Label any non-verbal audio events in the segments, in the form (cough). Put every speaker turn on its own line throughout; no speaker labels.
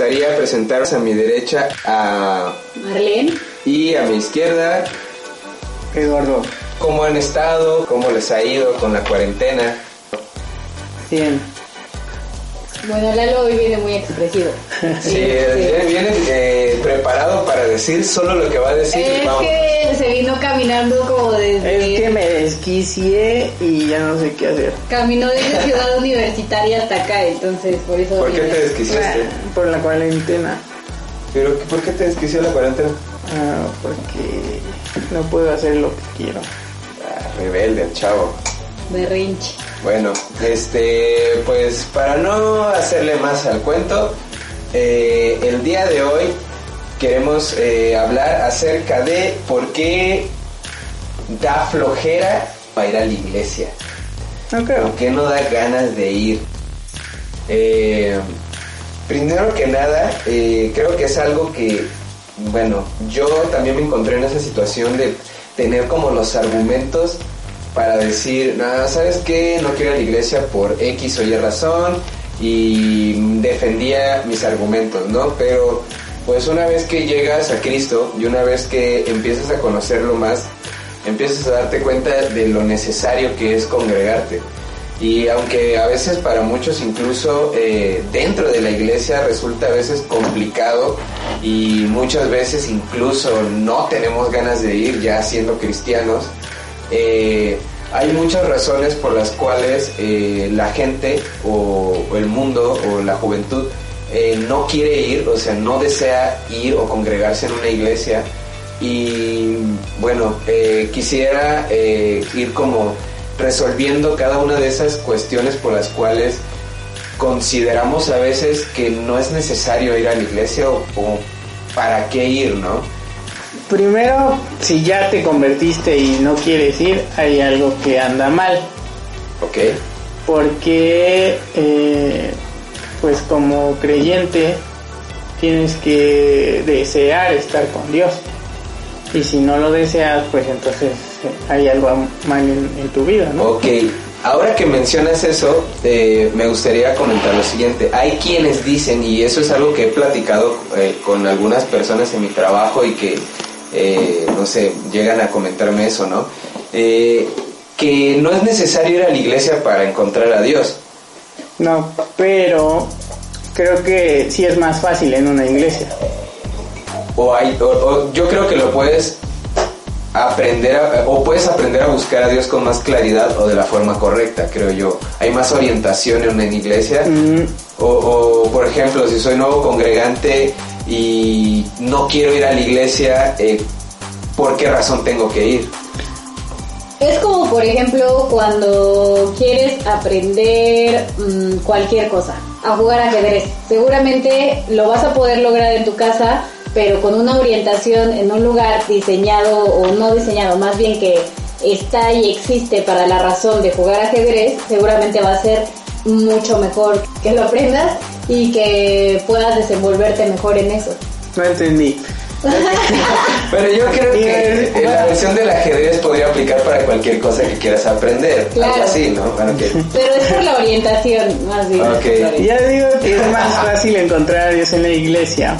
Gustaría presentaros a mi derecha a
Marlene.
y a mi izquierda
Eduardo,
cómo han estado, cómo les ha ido con la cuarentena.
bien.
Bueno, Lalo hoy viene muy expresivo.
Sí, viene, viene, eh, preparado para decir solo lo que va a decir.
Es
Vamos.
que se vino caminando como desde...
Es que me desquicié y ya no sé qué hacer.
Caminó desde Ciudad Universitaria hasta acá, entonces por eso...
¿Por qué te desquiciaste?
Por la cuarentena.
¿Pero por qué te desquició la cuarentena?
Ah, porque no puedo hacer lo que quiero.
Ah, rebelde, el chavo.
Berrinche.
Bueno, este, pues para no hacerle más al cuento, eh, el día de hoy queremos eh, hablar acerca de por qué da flojera para ir a la iglesia. ¿Por qué no da ganas de ir? Eh, primero que nada, eh, creo que es algo que, bueno, yo también me encontré en esa situación de tener como los argumentos para decir, nada, ¿sabes qué? No quiero ir a la iglesia por X o Y razón y defendía mis argumentos, ¿no? Pero pues una vez que llegas a Cristo y una vez que empiezas a conocerlo más, empiezas a darte cuenta de lo necesario que es congregarte. Y aunque a veces para muchos incluso eh, dentro de la iglesia resulta a veces complicado y muchas veces incluso no tenemos ganas de ir ya siendo cristianos, eh, hay muchas razones por las cuales eh, la gente o, o el mundo o la juventud eh, no quiere ir, o sea, no desea ir o congregarse en una iglesia. Y bueno, eh, quisiera eh, ir como resolviendo cada una de esas cuestiones por las cuales consideramos a veces que no es necesario ir a la iglesia o, o para qué ir, ¿no?
Primero, si ya te convertiste y no quieres ir, hay algo que anda mal.
¿Ok?
Porque, eh, pues como creyente, tienes que desear estar con Dios. Y si no lo deseas, pues entonces eh, hay algo mal en, tu vida, ¿no?
Ok, ahora que mencionas eso, eh, me gustaría comentar lo siguiente. Hay quienes dicen, y eso es algo que he platicado eh, con algunas personas en mi trabajo y que, no sé, llegan a comentarme eso, ¿no? Que no es necesario ir a la iglesia para encontrar a Dios.
No, pero creo que sí es más fácil en una iglesia.
O, hay, o, o yo creo que lo puedes aprender a- o puedes aprender a buscar a Dios con más claridad o de la forma correcta, creo yo. Hay más orientación en una iglesia.
Mm,
O, o, por ejemplo, si soy nuevo congregante y no quiero ir a la iglesia, eh, ¿por qué razón tengo que ir?
Es como, por ejemplo, cuando quieres aprender mm, cualquier cosa, a jugar ajedrez. Seguramente lo vas a poder lograr en tu casa, pero con una orientación en un lugar diseñado o no diseñado, más bien que está y existe para la razón de jugar ajedrez, seguramente va a ser mucho mejor que lo aprendas y que puedas desenvolverte mejor en eso.
no entendí. (laughs)
Pero yo creo que eh, la versión del ajedrez podría aplicar para cualquier cosa que quieras aprender.
Claro.
Algo así, ¿no? Bueno, que-
Pero es por la orientación, más bien.
Ya digo que es más fácil encontrar a Dios en la iglesia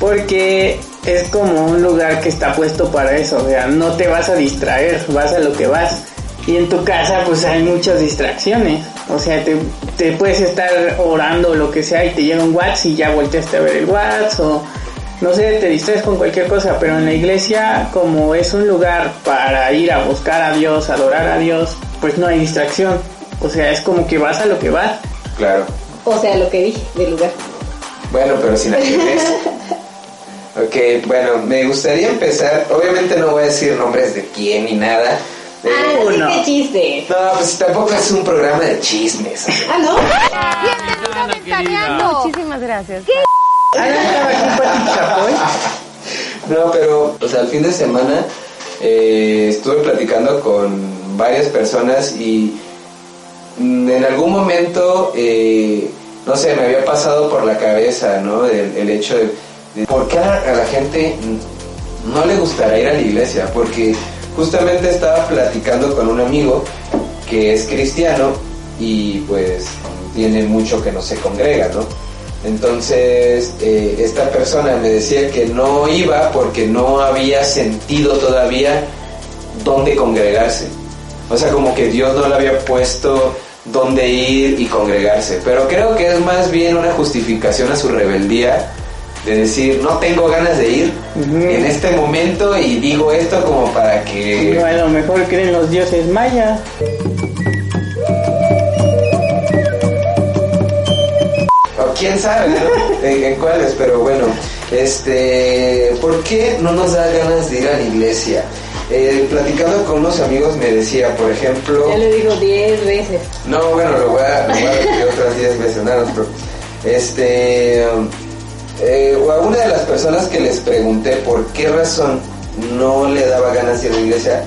porque es como un lugar que está puesto para eso, o sea, no te vas a distraer, vas a lo que vas Y en tu casa pues hay muchas distracciones. O sea, te, te puedes estar orando o lo que sea y te llega un WhatsApp y ya volteaste a ver el WhatsApp o no sé, te distraes con cualquier cosa, pero en la iglesia como es un lugar para ir a buscar a Dios, adorar a Dios, pues no hay distracción. O sea, es como que vas a lo que vas.
Claro.
O sea, lo que dije del lugar.
Bueno, pero sin ajedrez. ok, bueno, me gustaría empezar. Obviamente no voy a decir nombres de quién ni nada.
Ah, sí,
no.
qué chiste.
no, pues tampoco es un programa de chismes.
Ah, ¿no?
Muchísimas gracias.
Alan Chapoy.
No, pero, o sea, el fin de semana eh, estuve platicando con varias personas y en algún momento, eh, no sé, me había pasado por la cabeza, ¿no? El, hecho de, de por qué a, la gente no le gustará ir a la iglesia, porque justamente estaba platicando con un amigo que es cristiano y pues tiene mucho que no se congrega, ¿no? Entonces, eh, esta persona me decía que no iba porque no había sentido todavía dónde congregarse. O sea, como que Dios no le había puesto dónde ir y congregarse. Pero creo que es más bien una justificación a su rebeldía de decir, no tengo ganas de ir en este momento y digo esto como para que...
O a lo mejor creen los dioses mayas.
Quién sabe, ¿no? en, en cuáles, pero bueno, este, ¿por qué no nos da ganas de ir a la iglesia? Eh, platicando con unos amigos me decía, por ejemplo,
Ya lo digo 10 veces.
no, bueno, lo voy a, lo voy a repetir otras 10 veces, no, no preocupes. este, eh, a una de las personas que les pregunté por qué razón no le daba ganas de ir a la iglesia,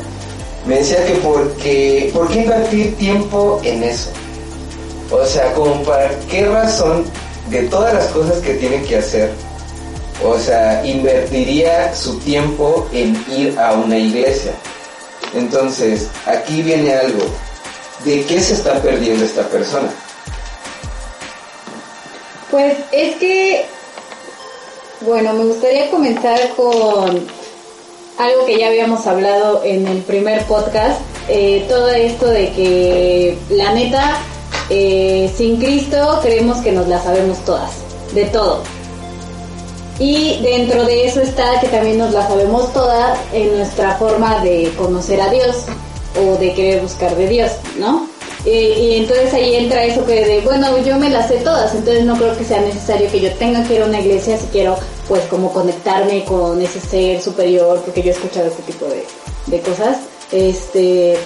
me decía que porque, ¿por qué invertir tiempo en eso? O sea, como para qué razón de todas las cosas que tiene que hacer, o sea, invertiría su tiempo en ir a una iglesia. Entonces, aquí viene algo. ¿De qué se está perdiendo esta persona?
Pues es que, bueno, me gustaría comenzar con algo que ya habíamos hablado en el primer podcast, eh, todo esto de que la neta, eh, sin Cristo creemos que nos la sabemos todas, de todo. Y dentro de eso está que también nos la sabemos todas en nuestra forma de conocer a Dios o de querer buscar de Dios, ¿no? Y entonces ahí entra eso que de, bueno, yo me las sé todas, entonces no creo que sea necesario que yo tenga que ir a una iglesia si quiero, pues, como conectarme con ese ser superior, porque yo he escuchado este tipo de, de cosas. Este,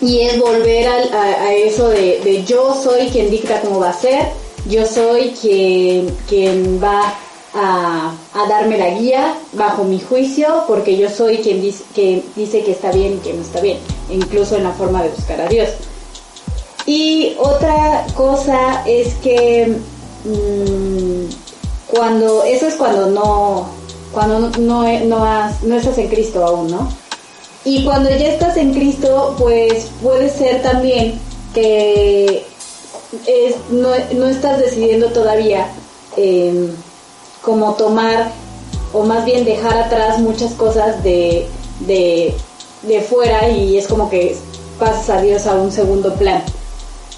y es volver al- a, eso de, de yo soy quien dicta cómo va a ser, yo soy quien, quien va a, a darme la guía bajo mi juicio, porque yo soy quien dice que, dice que está bien y que no está bien, incluso en la forma de buscar a Dios. Y otra cosa es que mm, cuando, eso es cuando no, cuando no, no, no has- no estás en Cristo aún, ¿no? Y cuando ya estás en Cristo, pues puede ser también que no, no estás decidiendo todavía eh, como tomar o más bien dejar atrás muchas cosas de, de, de fuera y es como que pasas a Dios a un segundo plan,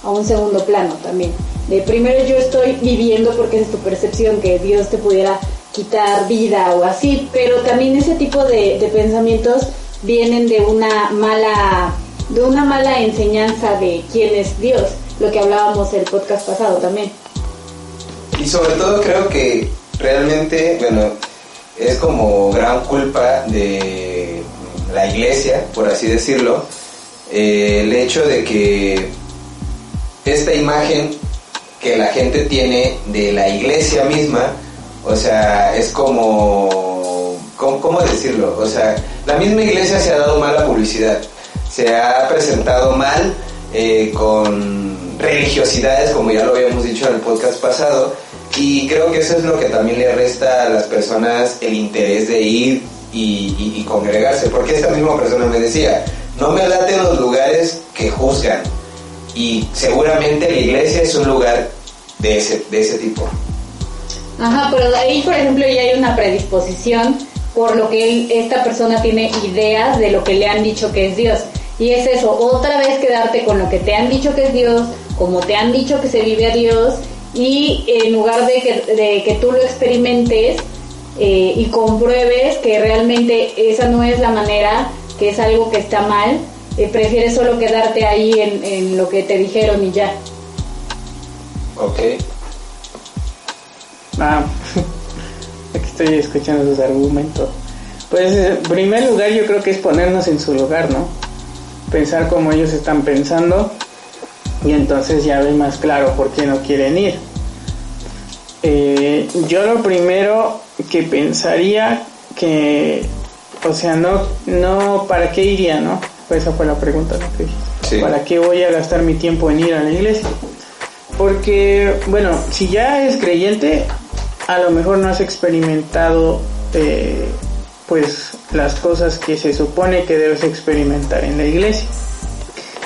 a un segundo plano también. De primero yo estoy viviendo porque es tu percepción que Dios te pudiera quitar vida o así, pero también ese tipo de, de pensamientos vienen de una mala de una mala enseñanza de quién es Dios, lo que hablábamos el podcast pasado también.
Y sobre todo creo que realmente, bueno, es como gran culpa de la iglesia, por así decirlo, eh, el hecho de que esta imagen que la gente tiene de la iglesia misma, o sea, es como, ¿cómo, cómo decirlo? O sea, la misma iglesia se ha dado mala publicidad, se ha presentado mal eh, con religiosidades, como ya lo habíamos dicho en el podcast pasado, y creo que eso es lo que también le resta a las personas el interés de ir y, y- y congregarse, porque esta misma persona me decía, no me laten los lugares que juzgan, y seguramente la iglesia es un lugar de ese, de ese tipo.
Ajá, pero ahí, por ejemplo, ya hay una predisposición por lo que él- esta persona tiene ideas de lo que le han dicho que es Dios. Y es eso, otra vez quedarte con lo que te han dicho que es Dios, como te han dicho que se vive a Dios, y en lugar de que, de que tú lo experimentes eh, y compruebes que realmente esa no es la manera, que es algo que está mal, eh, prefieres solo quedarte ahí en, en lo que te dijeron y ya.
Ok.
Ah, estoy escuchando sus argumentos. Pues en primer lugar yo creo que es ponernos en su lugar, ¿no? Pensar como ellos están pensando y entonces ya ves más claro por qué no quieren ir. Eh, yo lo primero que pensaría que, o sea, no, no, ¿para qué iría, no? Pues esa fue la pregunta, ¿no? Que.
Sí.
¿Para qué voy a gastar mi tiempo en ir a la iglesia? Porque, bueno, si ya es creyente, a lo mejor no has experimentado, eh, pues, las cosas que se supone que debes experimentar en la iglesia.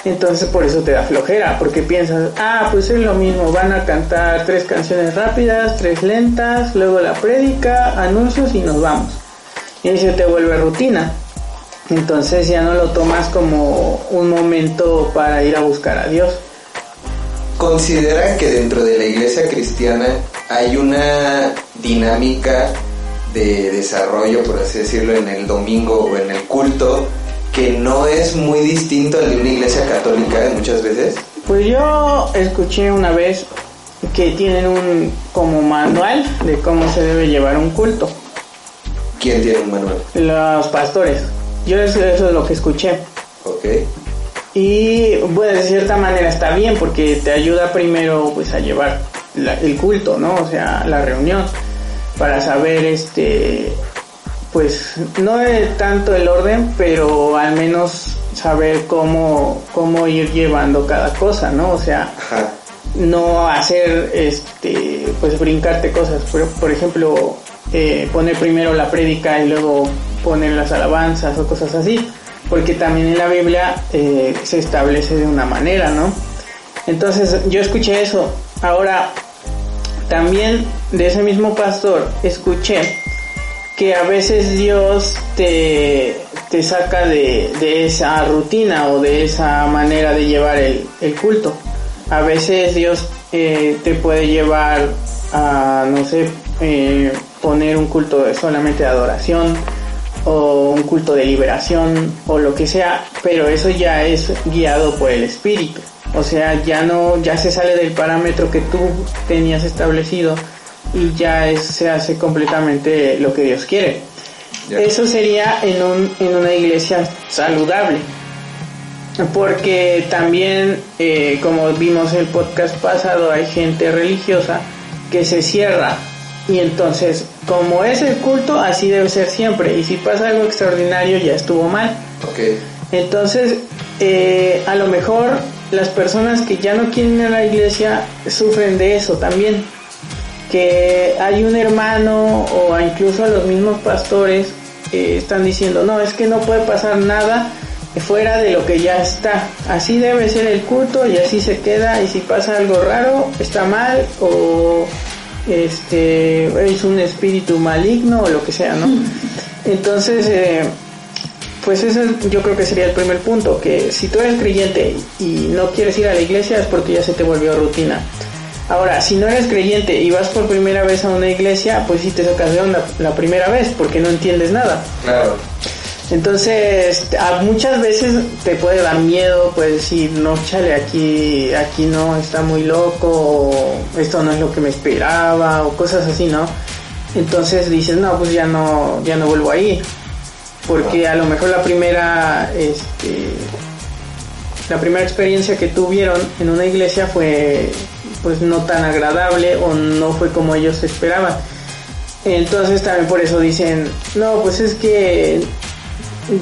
Entonces por eso te da flojera, porque piensas, ah, pues es lo mismo, van a cantar tres canciones rápidas, tres lentas, luego la prédica, anuncios y nos vamos. Y eso te vuelve rutina. Entonces ya no lo tomas como un momento para ir a buscar a Dios.
¿Consideran que dentro de la iglesia cristiana hay una dinámica de desarrollo, por así decirlo, en el domingo o en el culto que no es muy distinto al de una iglesia católica muchas veces?
Pues yo escuché una vez que tienen un como manual de cómo se debe llevar un culto.
¿Quién tiene un manual?
Los pastores. Yo eso, eso es lo que escuché.
Ok.
Y bueno, de cierta manera está bien porque te ayuda primero pues a llevar la- el culto, ¿no? O sea, la reunión para saber este pues no es tanto el orden, pero al menos saber cómo cómo ir llevando cada cosa, ¿no? O sea,
Ajá.
no hacer este pues brincarte cosas por, por ejemplo eh, poner primero la prédica y luego poner las alabanzas o cosas así porque también en la Biblia eh, se establece de una manera no entonces yo escuché eso ahora también de ese mismo pastor escuché que a veces Dios te, te saca de, de esa rutina o de esa manera de llevar el, el culto. A veces Dios eh, te puede llevar a, no sé, eh, poner un culto solamente de adoración o un culto de liberación o lo que sea, pero eso ya es guiado por el Espíritu. O sea, ya no, ya se sale del parámetro que tú tenías establecido y ya es- se hace completamente lo que Dios quiere. Eso sería en, un, en una iglesia saludable. Porque también, eh, como vimos el podcast pasado, hay gente religiosa que se cierra. Y entonces, como es el culto, así debe ser siempre. Y si pasa algo extraordinario, ya estuvo mal. Entonces, eh, a lo mejor las personas que ya no quieren ir a la iglesia sufren de eso también. Que hay un hermano o incluso a los mismos pastores eh, están diciendo, no, es que no puede pasar nada fuera de lo que ya está. Así debe ser el culto y así se queda y si pasa algo raro está mal o este es un espíritu maligno o lo que sea, ¿no? (laughs) Entonces, eh, pues eso yo creo que sería el primer punto, que si tú eres creyente y no quieres ir a la iglesia es porque ya se te volvió rutina. Ahora, si no eres creyente y vas por primera vez a una iglesia, pues sí te sacas de onda la primera vez porque no entiendes nada.
Claro.
Entonces, muchas veces te puede dar miedo, puedes decir, no, chale, aquí, aquí no, está muy loco, o esto no es lo que me esperaba, o cosas así, ¿no? Entonces dices, no, pues ya no, ya no vuelvo ahí. Porque a lo mejor la primera, este, la primera experiencia que tuvieron en una iglesia fue, pues no tan agradable, o no fue como ellos esperaban. Entonces también por eso dicen, no, pues es que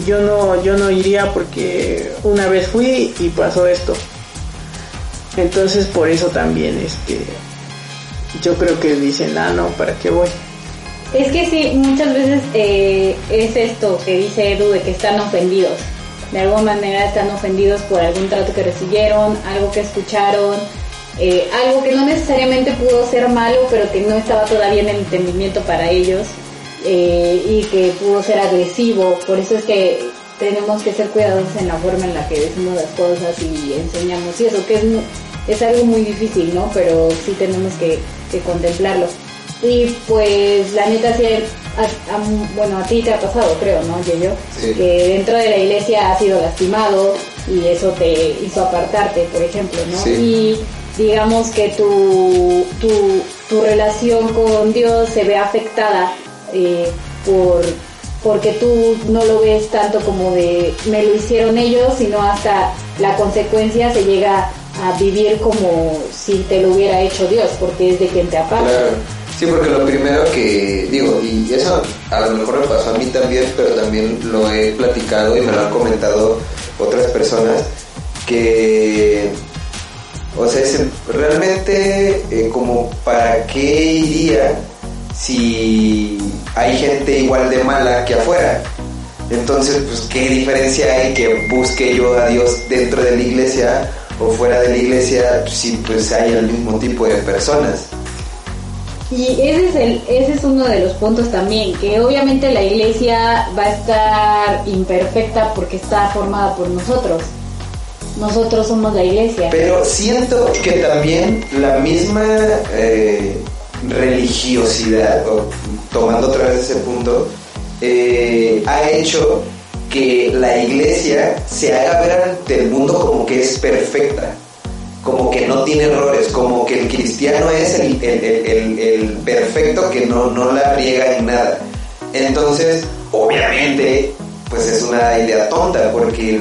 yo no, yo no iría porque una vez fui y pasó esto. Entonces por eso también este yo creo que dicen, ah no, ¿para qué voy?
Es que sí, muchas veces eh, es esto que dice Edu de que están ofendidos. De alguna manera están ofendidos por algún trato que recibieron, algo que escucharon, eh, algo que no necesariamente pudo ser malo, pero que no estaba todavía en el entendimiento para ellos eh, y que pudo ser agresivo. Por eso es que tenemos que ser cuidadosos en la forma en la que decimos las cosas y enseñamos y eso, que es, es algo muy difícil, ¿no? Pero sí tenemos que, que contemplarlo. Y pues la neta sí, a- a- bueno, a ti te ha pasado, creo, ¿no, Yeyo?
Sí.
Que dentro de la iglesia has sido lastimado y eso te hizo apartarte, por ejemplo, ¿no?
Sí.
Y digamos que tu, tu, tu relación con Dios se ve afectada eh, por porque tú no lo ves tanto como de me lo hicieron ellos, sino hasta la consecuencia se llega a vivir como si te lo hubiera hecho Dios, porque es de quien te aparta.
Claro. Sí, porque lo primero que digo, y eso a lo mejor me pasó a mí también, pero también lo he platicado y me lo han comentado otras personas, que, o sea, realmente eh, como para qué iría si hay gente igual de mala que afuera. Entonces, pues, ¿qué diferencia hay que busque yo a Dios dentro de la iglesia o fuera de la iglesia si pues hay el mismo tipo de personas?
Y ese es, el, ese es uno de los puntos también, que obviamente la iglesia va a estar imperfecta porque está formada por nosotros. Nosotros somos la iglesia.
Pero siento que también la misma eh, religiosidad, tomando otra vez ese punto, eh, ha hecho que la iglesia se haga ver ante el mundo como que es perfecta, como que no tiene errores, como que el cristiano es el, perfecto que no, no la riega en nada. Entonces, obviamente, pues es una idea tonta, porque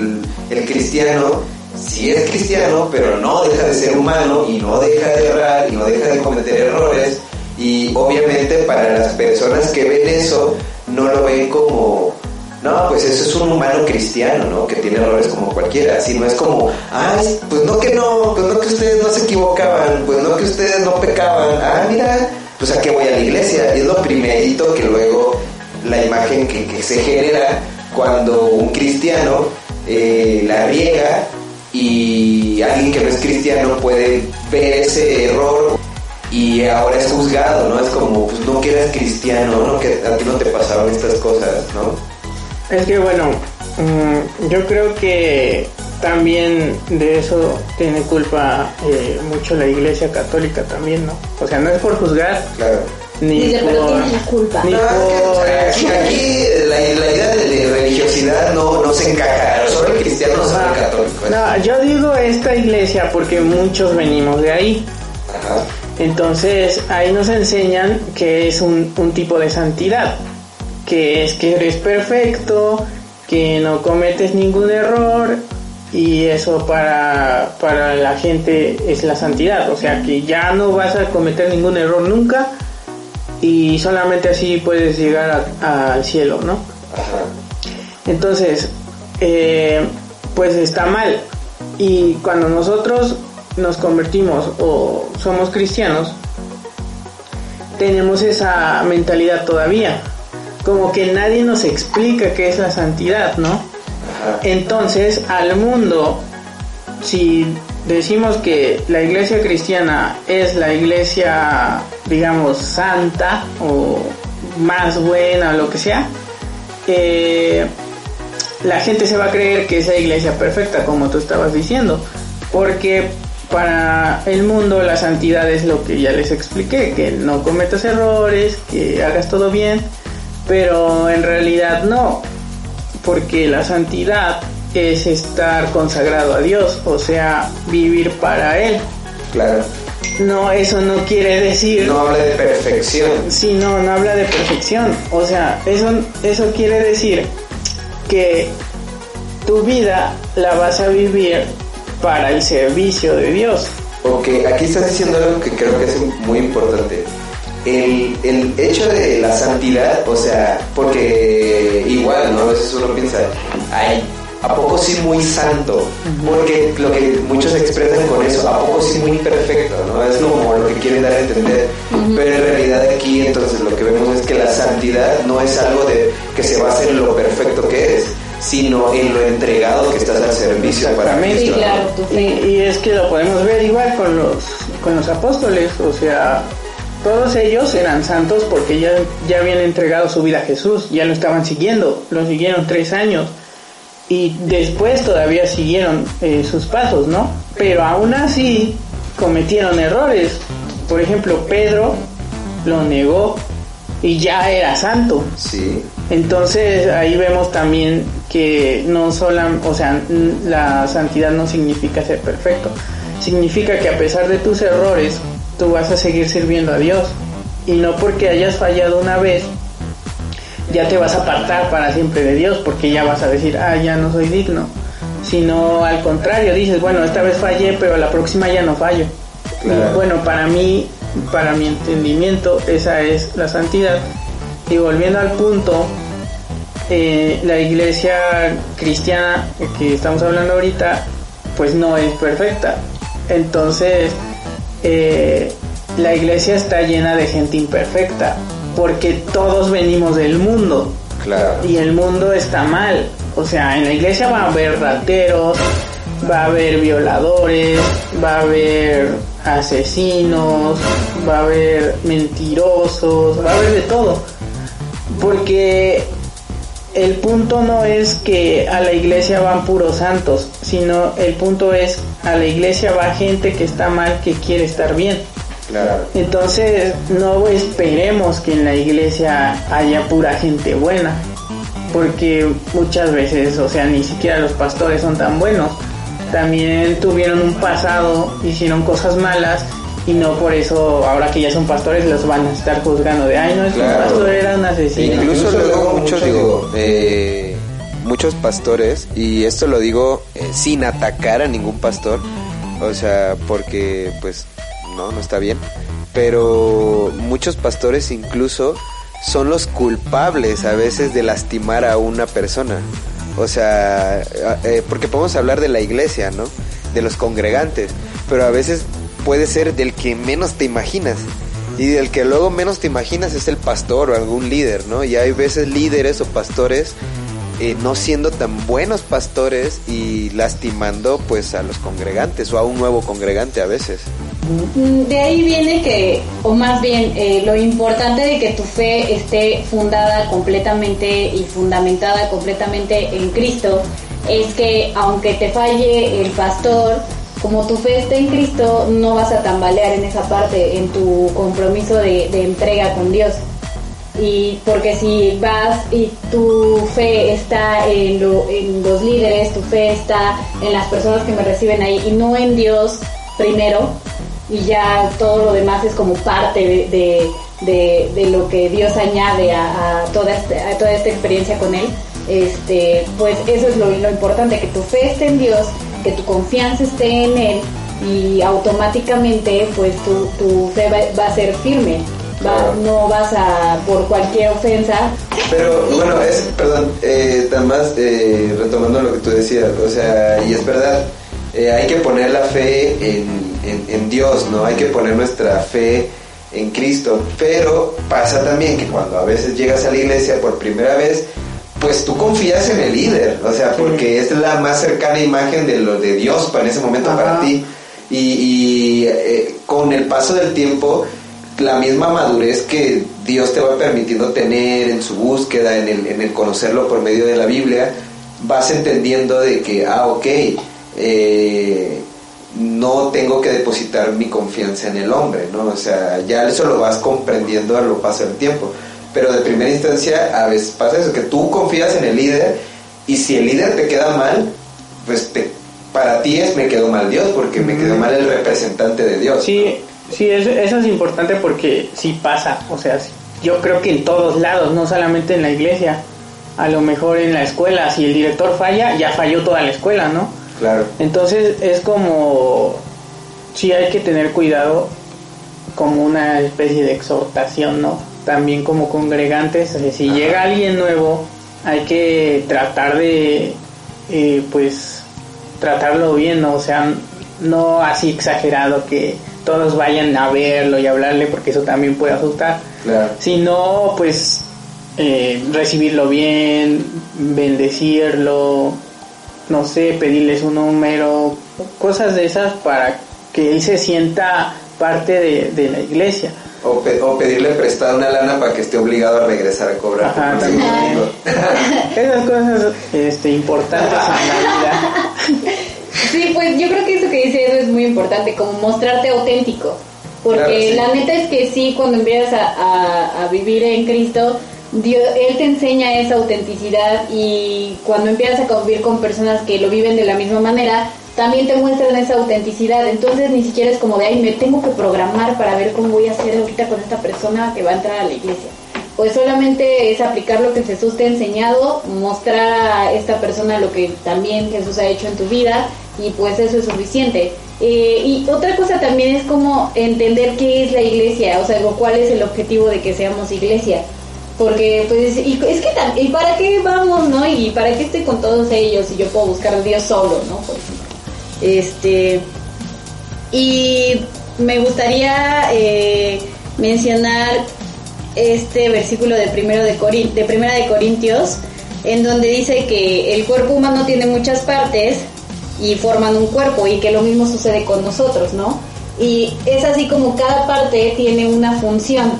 el cristiano sí es cristiano, pero no deja de ser humano y no deja de errar y no deja de cometer errores. Y obviamente para las personas que ven eso, no lo ven como, no, pues eso es un humano cristiano, ¿no? Que tiene errores como cualquiera, sino es como, ay, pues no que no, pues no que ustedes no se equivocaban, pues no que ustedes no pecaban, ah, mira, pues a qué voy a la iglesia. Y es lo primerito que luego la imagen que, que se genera cuando un cristiano eh, la riega y alguien que no es cristiano puede ver ese error y ahora es juzgado, ¿no? Es como, pues no que eras cristiano, ¿no? Que a ti no te pasaban estas cosas, ¿no?
Es que bueno, mm, yo creo que también de eso tiene culpa eh, mucho la iglesia católica también, ¿no? O sea, no es por juzgar,
Claro.
ni
Dice,
por...
la culpa.
Ni
No, es que, o
por...
sea, aquí, aquí la, la idea de, religiosidad no, no se encaja, solo el cristiano, solo el católico. ¿eh?
No, yo digo esta iglesia porque muchos venimos de ahí.
Ajá.
Entonces ahí nos enseñan que es un, un tipo de santidad, que es que eres perfecto, que no cometes ningún error y eso para, para la gente es la santidad, o sea que ya no vas a cometer ningún error nunca y solamente así puedes llegar a- al cielo, ¿no? Entonces, eh, pues está mal. Y cuando nosotros nos convertimos o somos cristianos, tenemos esa mentalidad todavía. Como que nadie nos explica qué es la santidad, ¿no? Entonces, al mundo, si decimos que la iglesia cristiana es la iglesia, digamos, santa o más buena o lo que sea, eh, la gente se va a creer que es la iglesia perfecta, como tú estabas diciendo, porque para el mundo la santidad es lo que ya les expliqué, que no cometas errores, que hagas todo bien, pero en realidad no, porque la santidad es estar consagrado a Dios, o sea, vivir para Él.
Claro.
No, eso no quiere decir...
No habla de perfección.
Sí, no, no habla de perfección. O sea, eso, eso quiere decir que tu vida la vas a vivir para el servicio de Dios.
Porque aquí estás diciendo algo que creo que es muy importante. El, el hecho de la santidad, o sea, porque igual, ¿no? A veces uno piensa, ay, ¿a poco sí muy santo? Porque lo que muchos expresan con eso, ¿a poco sí muy perfecto? ¿no? Es como lo que quieren dar a entender. Pero en realidad aquí entonces lo que vemos es que la santidad no es algo de que se basa en lo perfecto que eres, sino en lo entregado que estás al servicio para
Exactamente.
Sí, claro, tu
Y, y es que lo podemos ver igual con los, con los apóstoles, o sea, todos ellos eran santos porque ya, ya habían entregado su vida a Jesús, ya lo estaban siguiendo, lo siguieron tres años. y después todavía siguieron eh, sus pasos, ¿no? Pero aún así cometieron errores. Por ejemplo, Pedro lo negó y ya era santo.
Sí.
Entonces ahí vemos también que no solo, o sea, la santidad no significa ser perfecto, significa que a pesar de tus errores, tú vas a seguir sirviendo a Dios. Y no porque hayas fallado una vez, ya te vas a apartar para siempre de Dios, porque ya vas a decir, ah, ya no soy digno. Sino al contrario, dices, bueno, esta vez fallé, pero la próxima ya no fallo. Y bueno, para mí, para mi entendimiento, esa es la santidad. Y volviendo al punto, eh, la iglesia cristiana que estamos hablando ahorita, pues no es perfecta. Entonces, eh, la iglesia está llena de gente imperfecta, porque todos venimos del mundo.
Claro.
Y el mundo está mal. O sea, en la iglesia va a haber rateros, va a haber violadores, va a haber asesinos, va a haber mentirosos, va a haber de todo. Porque el punto no es que a la iglesia van puros santos, sino el punto es a la iglesia va gente que está mal, que quiere estar bien.
Claro.
Entonces no esperemos que en la iglesia haya pura gente buena, porque muchas veces, o sea, ni siquiera los pastores son tan buenos. También tuvieron un pasado, hicieron cosas malas y no por eso ahora que ya son pastores los van a estar juzgando de ay no es que un pastor era un asesino.
Incluso
Incluso luego muchos digo, eh, muchos pastores, y esto lo digo eh, sin atacar a ningún pastor, o sea, porque pues no, no está bien, pero muchos pastores incluso son los culpables a veces de lastimar a una persona. O sea, eh, porque podemos hablar de la iglesia, ¿no? De los congregantes, pero a veces puede ser del que menos te imaginas. Y del que luego menos te imaginas es el pastor o algún líder, ¿no? Y hay veces líderes o pastores eh, no siendo tan buenos pastores y lastimando pues a los congregantes o a un nuevo congregante a veces.
De ahí viene que, o más bien, eh, lo importante de que tu fe esté fundada completamente y fundamentada completamente en Cristo es que aunque te falle el pastor, como tu fe está en Cristo, no vas a tambalear en esa parte, en tu compromiso de, entrega con Dios. Y porque si vas y tu fe está en, lo- en los líderes, tu fe está en las personas que me reciben ahí y no en Dios primero, y ya todo lo demás es como parte de, lo que Dios añade a, a toda este- a toda esta experiencia con Él, este, pues eso es lo, lo importante, que tu fe esté en Dios, que tu confianza esté en Él y automáticamente pues tu, tu fe va, va a ser firme, va-
Claro.
no vas a por cualquier ofensa.
Pero bueno, es, perdón, eh, más eh, retomando lo que tú decías, o sea, y es verdad, eh, hay que poner la fe en, en- en Dios, ¿no? Hay que poner nuestra fe en Cristo, pero pasa también que cuando a veces llegas a la iglesia por primera vez, pues tú confías en el líder, o sea, porque es la más cercana imagen de lo de Dios para en ese momento para ti. Y, y, eh, con el paso del tiempo, la misma madurez que Dios te va permitiendo tener en su búsqueda, en el, en el conocerlo por medio de la Biblia, vas entendiendo de que, ah, ok, eh, no tengo que depositar mi confianza en el hombre, ¿no? O sea, ya eso lo vas comprendiendo a lo paso del tiempo. Pero de primera instancia, a veces pasa eso, que tú confías en el líder y si el líder te queda mal, pues te- para ti es me quedó mal Dios, porque me quedó mal el representante de Dios.
Sí, sí, eso, eso es importante porque sí pasa, o sea, yo creo que en todos lados, no solamente en la iglesia, a lo mejor en la escuela, si el director falla, ya falló toda la escuela, ¿no?
Claro.
Entonces es como, sí hay que tener cuidado como una especie de exhortación, ¿no? También como congregantes, o sea, si
Ajá.
llega alguien nuevo, hay que tratar de, eh, pues, tratarlo bien, ¿no? O sea, no así exagerado que todos vayan a verlo y hablarle porque eso también puede asustar,
Claro.
sino pues eh, recibirlo bien, bendecirlo, no sé, pedirles un número, cosas de esas para que él se sienta parte de, de la iglesia.
O, pe- o pedirle prestada una lana para que esté obligado a regresar a cobrar.
Ajá. (laughs) Esas cosas este, importantes en la vida. (laughs)
Sí, pues yo creo que eso que dice Edu es muy importante, como mostrarte auténtico. Porque
Claro, sí.
la neta es que sí, cuando empiezas a, a- a vivir en Cristo, Dios, Él te enseña esa autenticidad y cuando empiezas a convivir con personas que lo viven de la misma manera, también te muestran esa autenticidad. Entonces ni siquiera es como de, ay, me tengo que programar para ver cómo voy a hacer ahorita con esta persona que va a entrar a la iglesia. Pues solamente es aplicar lo que Jesús te ha enseñado, mostrar a esta persona lo que también Jesús ha hecho en tu vida y pues eso es suficiente. Eh, y otra cosa también es como entender qué es la iglesia, o sea, cuál es el objetivo de que seamos iglesia. Porque pues y es que y para qué vamos, ¿no? Y para qué estoy con todos ellos y yo puedo buscar a Dios solo, ¿no? Por ejemplo. Este y me gustaría eh, mencionar este versículo de primero de, de primera de Corintios en donde dice que el cuerpo humano tiene muchas partes y forman un cuerpo y que lo mismo sucede con nosotros, ¿no? Y es así como cada parte tiene una función,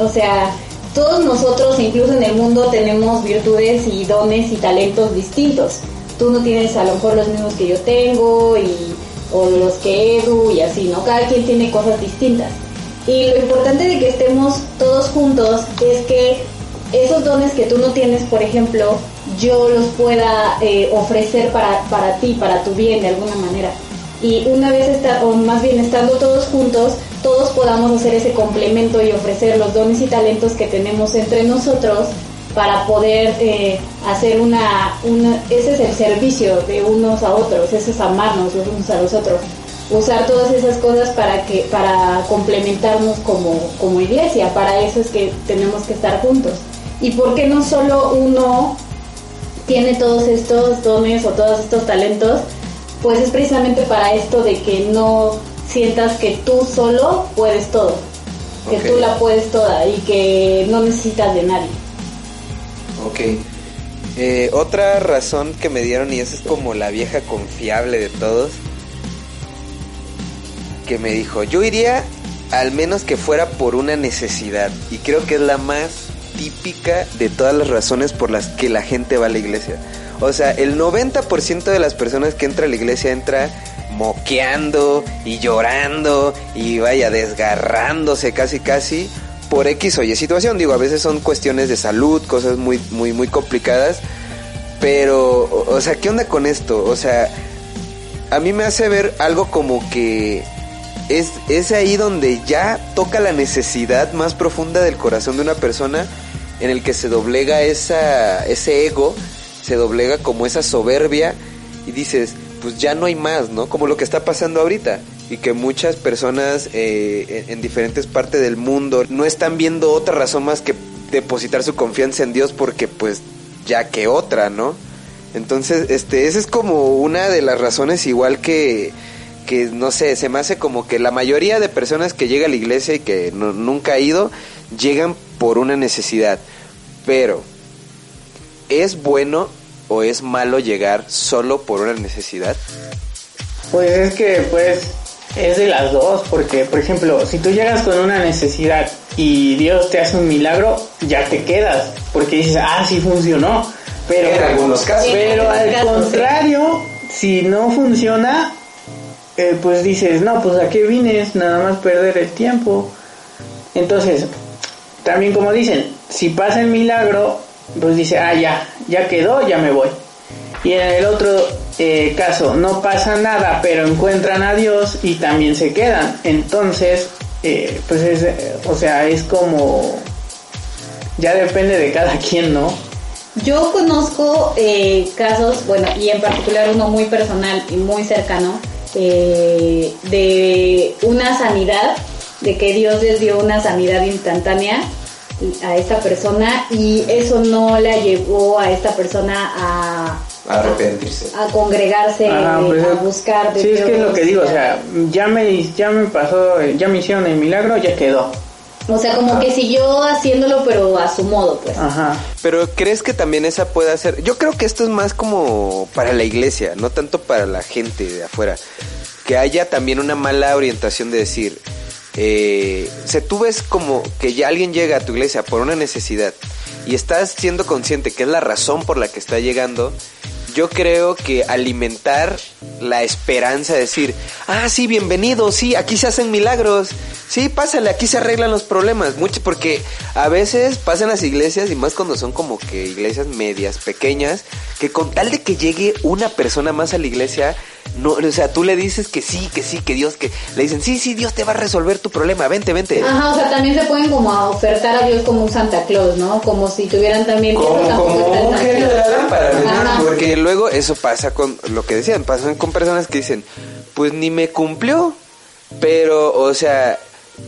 o sea, todos nosotros, incluso en el mundo, tenemos virtudes y dones y talentos distintos. Tú no tienes a lo mejor los mismos que yo tengo y, o los que Edu y así, ¿no? Cada quien tiene cosas distintas. Y lo importante de que estemos todos juntos es que esos dones que tú no tienes, por ejemplo, yo los pueda eh, ofrecer para, para ti, para tu bien de alguna manera. Y una vez, está, o más bien estando todos juntos, todos podamos hacer ese complemento y ofrecer los dones y talentos que tenemos entre nosotros para poder eh, hacer una, una, ese es el servicio de unos a otros, ese es amarnos los unos a los otros. Usar todas esas cosas para que para complementarnos como, como iglesia para eso es que tenemos que estar juntos. Y por qué no solo uno tiene todos estos dones o todos estos talentos pues es precisamente para esto de que no sientas que tú solo puedes todo que tú la puedes toda y que no necesitas de nadie
Ok. Eh, otra razón que me dieron, y esa es como la vieja confiable de todos, que me dijo, yo iría al menos que fuera por una necesidad. Y creo que es la más típica de todas las razones por las que la gente va a la iglesia. O sea, el 90% de las personas que entra a la iglesia entra moqueando y llorando y vaya desgarrándose casi casi por X o Y situación. Digo, a veces son cuestiones de salud, cosas muy muy muy complicadas, pero o- sea, ¿qué onda con esto? O sea, a mí me hace ver algo como que es, es ahí donde ya toca la necesidad más profunda del corazón de una persona en el que se doblega ese ego, se doblega como esa soberbia y dices, pues ya no hay más, ¿no? Como lo que está pasando ahorita y que muchas personas eh, en, en diferentes partes del mundo no están viendo otra razón más que depositar su confianza en Dios porque pues ya que otra, ¿no? Entonces, este, esa es como una de las razones igual que, que no sé, se me hace como que la mayoría de personas que llega a la iglesia y que nunca ha ido, llegan por una necesidad. Pero, ¿es bueno o es malo llegar solo por una necesidad?
Pues es que pues es de las dos, porque por ejemplo, si tú llegas con una necesidad y Dios te hace un milagro, ya te quedas, porque dices, ah, sí funcionó. Pero,
En algunos casos.
pero al
casos,
contrario, si no funciona, eh, pues dices, no, pues a qué vienes, nada más perder el tiempo. Entonces, también como dicen, si pasa el milagro, pues dice, ah, ya, ya quedó, ya me voy. Y en el otro eh, caso no pasa nada, pero encuentran a Dios y también se quedan. Entonces, eh, pues es, eh, o sea, es como, ya depende de cada quien, ¿no?
Yo conozco casos, bueno, y en particular uno muy personal y muy cercano, de una sanidad, de que Dios les dio una sanidad instantánea a esta persona y eso no la llevó a esta persona a,
A arrepentirse.
a congregarse,
Ajá, pues,
a buscar de
Sí, es que es lo que digo, o sea, ya me, ya me pasó, ya me hicieron el milagro, ya quedó.
O sea, como que siguió haciéndolo, pero a su modo, pues.
Ajá.
Pero ¿crees que también esa pueda ser? Yo creo que esto es más como para la iglesia, no tanto para la gente de afuera. Que haya también una mala orientación de decir, eh, se tú ves como que ya alguien llega a tu iglesia por una necesidad y estás siendo consciente que es la razón por la que está llegando, yo creo que alimentar la esperanza de decir, ah, sí, bienvenido, sí, aquí se hacen milagros, sí, pásale, aquí se arreglan los problemas, mucho, porque a veces pasan las iglesias y más cuando son como que iglesias medias, pequeñas, que con tal de que llegue una persona más a la iglesia, no, o sea, tú le dices que sí, que sí, que Dios, que le dicen, sí, sí, Dios te va a resolver tu problema, vente, vente.
Ajá, o sea, también se pueden como a ofertar a Dios como un Santa Claus, ¿no? Como si tuvieran también...
Como, un genio de la lámpara.
Porque luego eso pasa con lo que decían, pasan con personas que dicen, pues ni me cumplió, pero, o sea,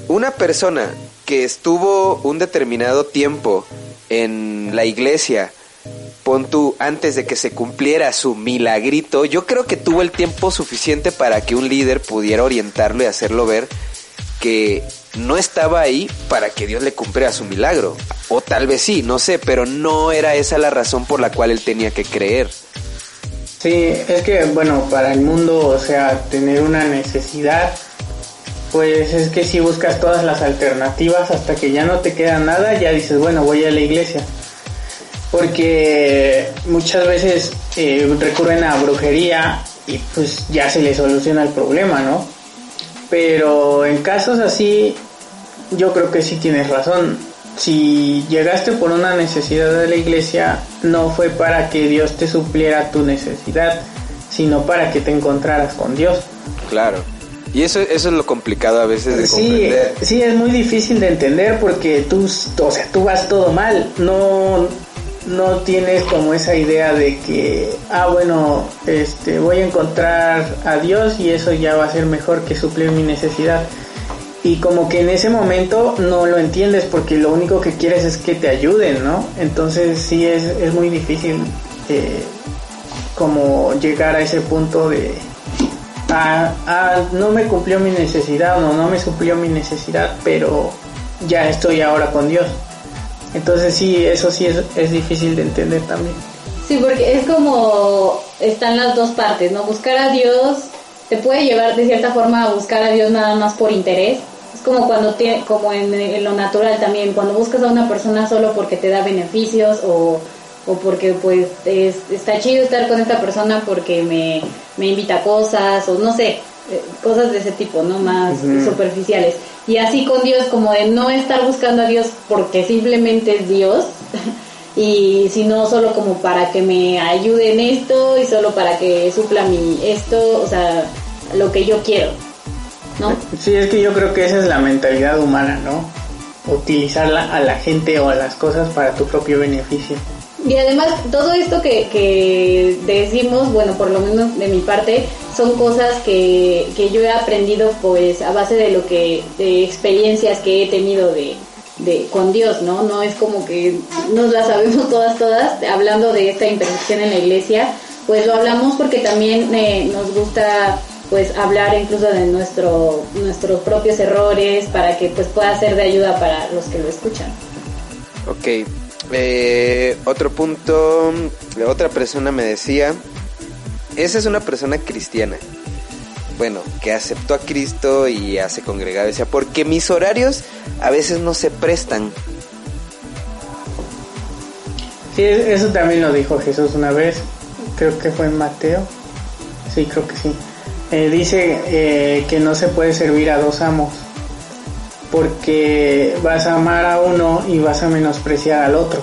una persona que estuvo un determinado tiempo en la iglesia, pon tú, antes de que se cumpliera su milagrito, yo creo que tuvo el tiempo suficiente para que un líder pudiera orientarlo y hacerlo ver que no estaba ahí para que Dios le cumpliera su milagro. O tal vez sí, no sé, pero no era esa la razón por la cual él tenía que creer.
Sí, es que, bueno, para el mundo, o sea, tener una necesidad, pues es que si buscas todas las alternativas hasta que ya no te queda nada, ya dices, bueno, voy a la iglesia. Porque muchas veces eh, recurren a brujería y pues ya se les soluciona el problema, ¿no? Pero en casos así, yo creo que sí tienes razón. Si llegaste por una necesidad de la iglesia, no fue para que Dios te supliera tu necesidad, sino para que te encontraras con Dios.
Claro. Y eso, eso es lo complicado a veces de
Sí,
comprender.
sí, es muy difícil de entender porque tú, o sea, tú vas todo mal, no, no tienes como esa idea de que, ah, bueno, este, voy a encontrar a Dios y eso ya va a ser mejor que suplir mi necesidad. Y como que en ese momento no lo entiendes porque lo único que quieres es que te ayuden, ¿no? Entonces sí es, es muy difícil eh, como llegar a ese punto de, ah, ah, no me cumplió mi necesidad o no me suplió mi necesidad, pero ya estoy ahora con Dios. Entonces sí, eso sí es, es difícil de entender también.
Sí, porque es como están las dos partes, ¿no? Buscar a Dios te puede llevar de cierta forma a buscar a Dios nada más por interés. Es como cuando tiene, como en, lo natural también, cuando buscas a una persona solo porque te da beneficios o, o porque pues es- está chido estar con esta persona porque me, me invita cosas o no sé, eh, cosas de ese tipo, ¿no? Más superficiales. Y así con Dios, como de no estar buscando a Dios porque simplemente es Dios, (laughs) y sino solo como para que me ayude en esto y solo para que supla mi esto, o sea, lo que yo quiero, ¿no?
Sí, es que yo creo que esa es la mentalidad humana, ¿no? Utilizarla a la gente o a las cosas para tu propio beneficio.
Y además, todo esto que, que decimos, bueno, por lo menos de mi parte, son cosas que, que yo he aprendido pues a base de lo que, de experiencias que he tenido de, de con Dios, ¿no? No es como que nos las sabemos todas, todas, hablando de esta imperfección en la iglesia, pues lo hablamos porque también eh, nos gusta pues hablar incluso de nuestro, nuestros propios errores para que pues pueda ser de ayuda para los que lo escuchan.
Ok. Eh, otro punto. Otra persona me decía. Esa es una persona cristiana. Bueno, que aceptó a Cristo y hace. Decía, porque mis horarios a veces no se prestan.
Sí, es- eso también lo dijo Jesús una vez, creo que fue en Mateo, sí, creo que sí. Eh, dice eh, que no se puede servir a dos amos, porque vas a amar a uno y vas a menospreciar al otro.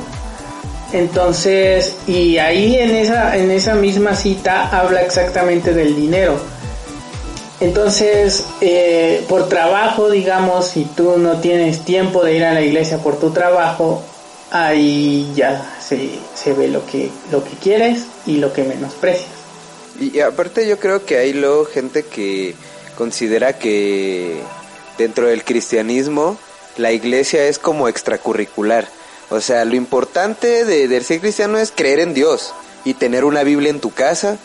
Entonces, y ahí en esa, en esa misma cita habla exactamente del dinero. Entonces, eh, por trabajo, digamos, si tú no tienes tiempo de ir a la iglesia por tu trabajo, ahí ya se, se ve lo que, lo que quieres y lo que menosprecias.
Y aparte yo creo que hay luego gente que considera que dentro del cristianismo la iglesia es como extracurricular. O sea, lo importante de, ser cristiano es creer en Dios y tener una Biblia en tu casa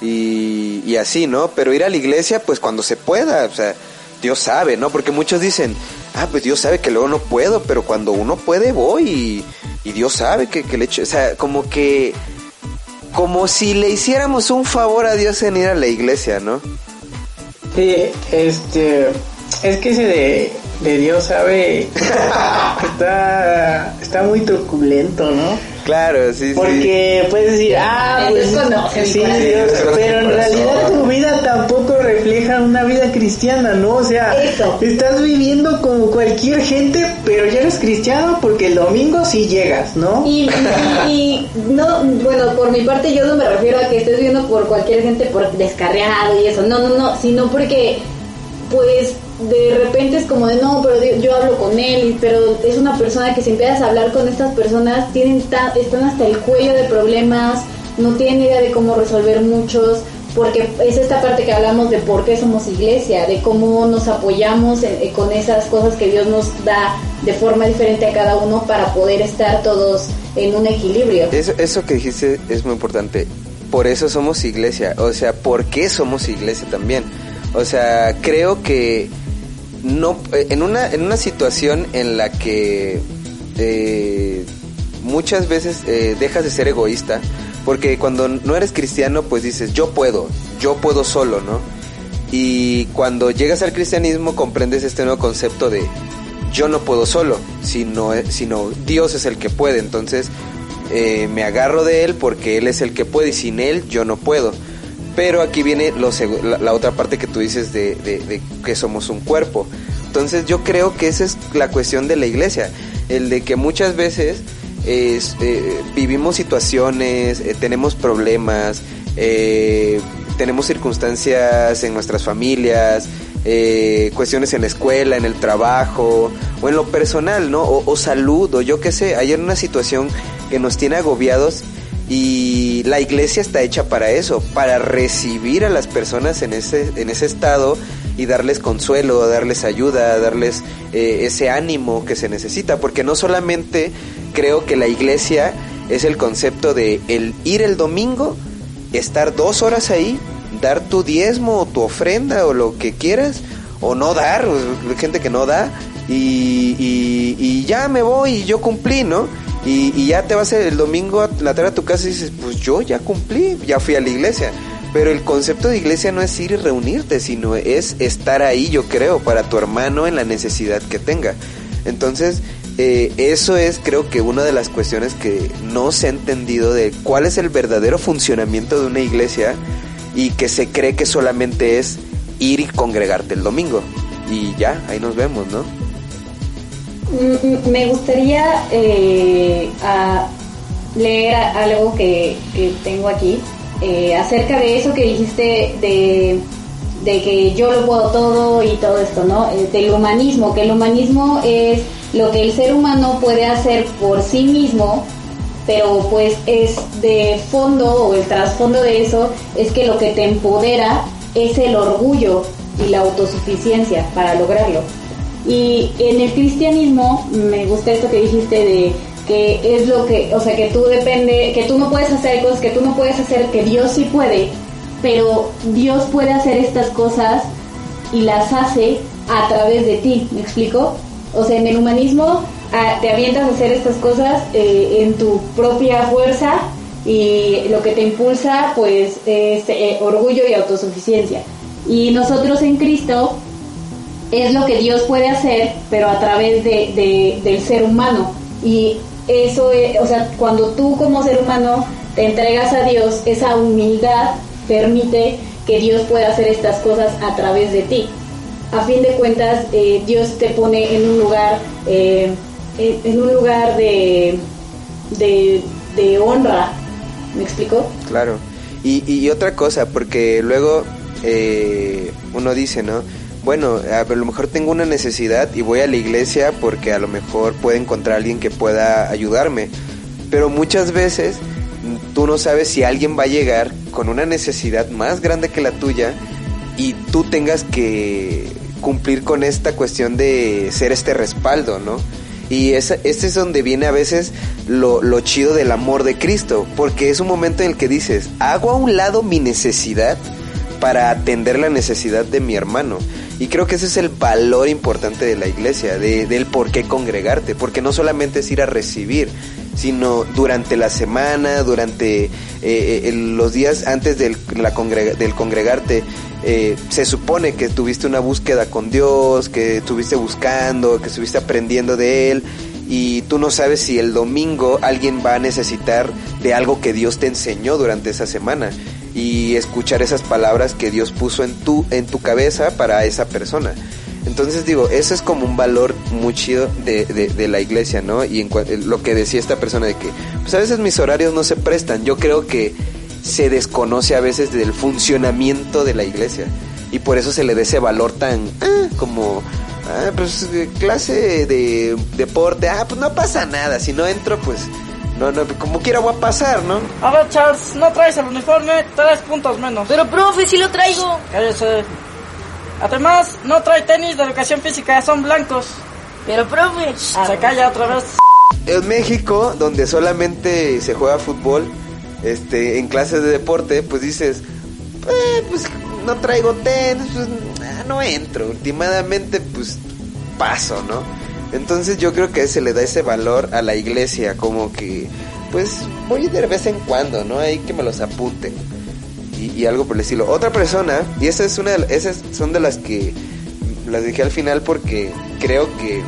y, y así, ¿no? Pero ir a la iglesia pues cuando se pueda, o sea, Dios sabe, ¿no? Porque muchos dicen, ah, pues Dios sabe que luego no puedo, pero cuando uno puede voy y, y Dios sabe que, que le echo, o sea, como que como si le hiciéramos un favor a Dios en ir a la iglesia, ¿no?
Sí, este, Es que ese de, de Dios sabe está, está muy truculento, ¿no?
Claro, sí, sí.
Porque puedes decir, ah,
Dios
pues
conoce mi
sí. Dios,
Dios conoce
pero en realidad tu vida tampoco refleja una vida cristiana, ¿no? O sea,
Eso.
estás viviendo como cualquier gente, pero ya eres cristiano porque el domingo sí llegas, ¿no?
Y, y- y no, bueno, por mi parte yo no me refiero a que estés viendo por cualquier gente por descarriado y eso, no, no, no, sino porque pues de repente es como de no, pero yo hablo con él, pero es una persona que si empiezas a hablar con estas personas tienen ta- están hasta el cuello de problemas, no tienen idea de cómo resolver muchos, porque es esta parte que hablamos de por qué somos iglesia, de cómo nos apoyamos en- eh, con esas cosas que Dios nos da de forma diferente a cada uno para poder estar todos en un equilibrio.
Eso, eso que dijiste es muy importante. Por eso somos iglesia. O sea, ¿por qué somos iglesia también? O sea, creo que no eh, en una en una situación en la que eh, muchas veces eh, dejas de ser egoísta, porque cuando no eres cristiano, pues dices yo puedo, yo puedo solo, ¿no? Y cuando llegas al cristianismo comprendes este nuevo concepto de yo no puedo solo, sino, sino Dios es el que puede. Entonces me agarro de Él porque Él es el que puede y sin Él yo no puedo. Pero aquí viene lo la, la otra parte que tú dices de, de- de que somos un cuerpo. Entonces yo creo que esa es la cuestión de la iglesia, el de que muchas veces es, eh, vivimos situaciones, eh, tenemos problemas, eh, tenemos circunstancias en nuestras familias, cuestiones en la escuela, en el trabajo o en lo personal, ¿no? O, o salud o yo qué sé, hay una situación que nos tiene agobiados y la iglesia está hecha para eso, para recibir a las personas en ese, en ese estado y darles consuelo, darles ayuda, darles eh, ese ánimo que se necesita, porque no solamente creo que la iglesia es el concepto de el ir el domingo, estar dos horas ahí, dar tu diezmo o tu ofrenda o lo que quieras, o no dar, gente que no da, y, y- y ya me voy y yo cumplí, ¿no? Y, y ya te vas el domingo a la tarde a tu casa y dices, pues yo ya cumplí, ya fui a la iglesia. Pero el concepto de iglesia no es ir y reunirte, sino es estar ahí, yo creo, para tu hermano en la necesidad que tenga. Entonces, eh, eso es creo que una de las cuestiones que no se ha entendido de cuál es el verdadero funcionamiento de una iglesia y que se cree que solamente es ir y congregarte el domingo. Y ya, ahí nos vemos, ¿no?
Mm, Me gustaría eh, leer algo que, tengo aquí eh, acerca de eso que dijiste de, de que yo lo puedo todo y todo esto, ¿no? Eh, del humanismo, que el humanismo es lo que el ser humano puede hacer por sí mismo, pero pues es de fondo o el trasfondo de eso es que lo que te empodera es el orgullo y la autosuficiencia para lograrlo. Y en el cristianismo me gusta esto que dijiste de que es lo que, o sea, que tú depende, que tú no puedes hacer cosas que tú no puedes hacer, que Dios sí puede, pero Dios puede hacer estas cosas y las hace a través de ti, ¿me explico? O sea, en el humanismo ah, te avientas a hacer estas cosas eh, en tu propia fuerza y lo que te impulsa pues es eh, orgullo y autosuficiencia. Y nosotros en Cristo es lo que Dios puede hacer, pero a través de, de- del ser humano. Y eso, es- o sea, cuando tú como ser humano te entregas a Dios, esa humildad permite que Dios pueda hacer estas cosas a través de ti. A fin de cuentas, eh, Dios te pone en un lugar, eh, en un lugar de, de, de honra. ¿Me explico?
Claro. Y, y otra cosa, porque luego eh, uno dice, ¿no? Bueno, a lo mejor tengo una necesidad y voy a la iglesia porque a lo mejor puedo encontrar a alguien que pueda ayudarme. Pero muchas veces mm, tú no sabes si alguien va a llegar con una necesidad más grande que la tuya y tú tengas que cumplir con esta cuestión de ser este respaldo, ¿no? Y esa- este es donde viene a veces lo, lo chido del amor de Cristo, porque es un momento en el que dices, hago a un lado mi necesidad para atender la necesidad de mi hermano. Y creo que ese es el valor importante de la iglesia, de, del por qué congregarte, porque no solamente es ir a recibir, sino durante la semana, durante eh, eh, los días antes del, del congregarte. Eh, se supone que tuviste una búsqueda con Dios, que estuviste buscando, que estuviste aprendiendo de Él y tú no sabes si el domingo alguien va a necesitar de algo que Dios te enseñó durante esa semana y escuchar esas palabras que Dios puso en tu, en tu cabeza para esa persona. Entonces digo, eso es como un valor muy chido de, de, la iglesia, ¿no? Y en lo que decía esta persona de que, pues a veces mis horarios no se prestan. Yo creo que se desconoce a veces del funcionamiento de la iglesia. Y por eso se le da ese valor tan, ah, como, ah, pues clase de deporte, ah, pues no pasa nada. Si no entro, pues no, no, como quiera voy a pasar, ¿no?
A ver, Charles, no traes el uniforme, tres puntos menos.
Pero, profe, si lo traigo.
Cállese. Además, no trae tenis de educación física, son blancos.
Pero, profe.
Se calla otra vez.
En México, donde solamente se juega fútbol, este, en clases de deporte, pues dices, eh, pues no traigo tenis, pues ah, no entro. Últimamente, pues paso, ¿no? Entonces yo creo que se le da ese valor a la iglesia, como que, pues voy de vez en cuando, ¿no? Hay que me los apunten y, algo por el estilo. Otra persona, y esa es una de, esas son de las que las dije al final porque creo que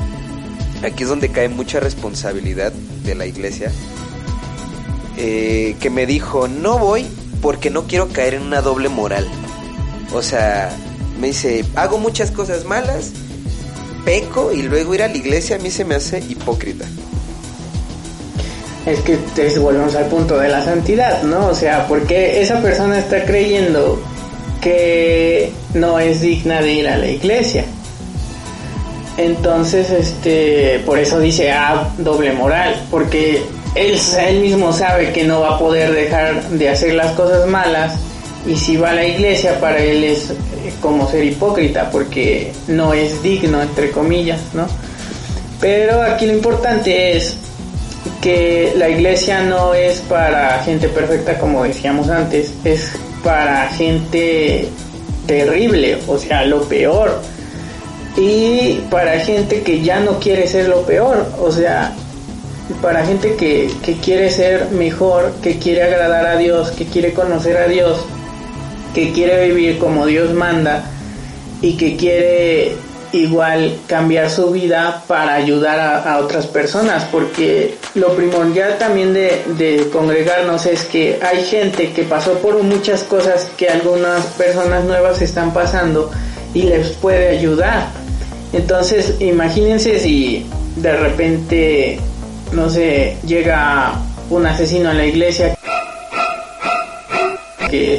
aquí es donde cae mucha responsabilidad de la iglesia. Eh, que me dijo, no voy porque no quiero caer en una doble moral. O sea, me dice, hago muchas cosas malas, peco y luego ir a la iglesia a mí se me hace hipócrita
es que volvemos al punto de la santidad, ¿no? O sea, porque esa persona está creyendo que no es digna de ir a la iglesia. Entonces, este, por eso dice, ah, doble moral, porque él, él mismo sabe que no va a poder dejar de hacer las cosas malas y si va a la iglesia para él es como ser hipócrita porque no es digno, entre comillas, ¿no? Pero aquí lo importante es que la iglesia no es para gente perfecta como decíamos antes, es para gente terrible, o sea, lo peor. Y para gente que ya no quiere ser lo peor, o sea, para gente que, que quiere ser mejor, que quiere agradar a Dios, que quiere conocer a Dios, que quiere vivir como Dios manda y que quiere igual cambiar su vida para ayudar a, otras personas, porque lo primordial también de, de, congregarnos es que hay gente que pasó por muchas cosas que algunas personas nuevas están pasando y les puede ayudar. Entonces, imagínense si de repente, no sé, llega un asesino a la iglesia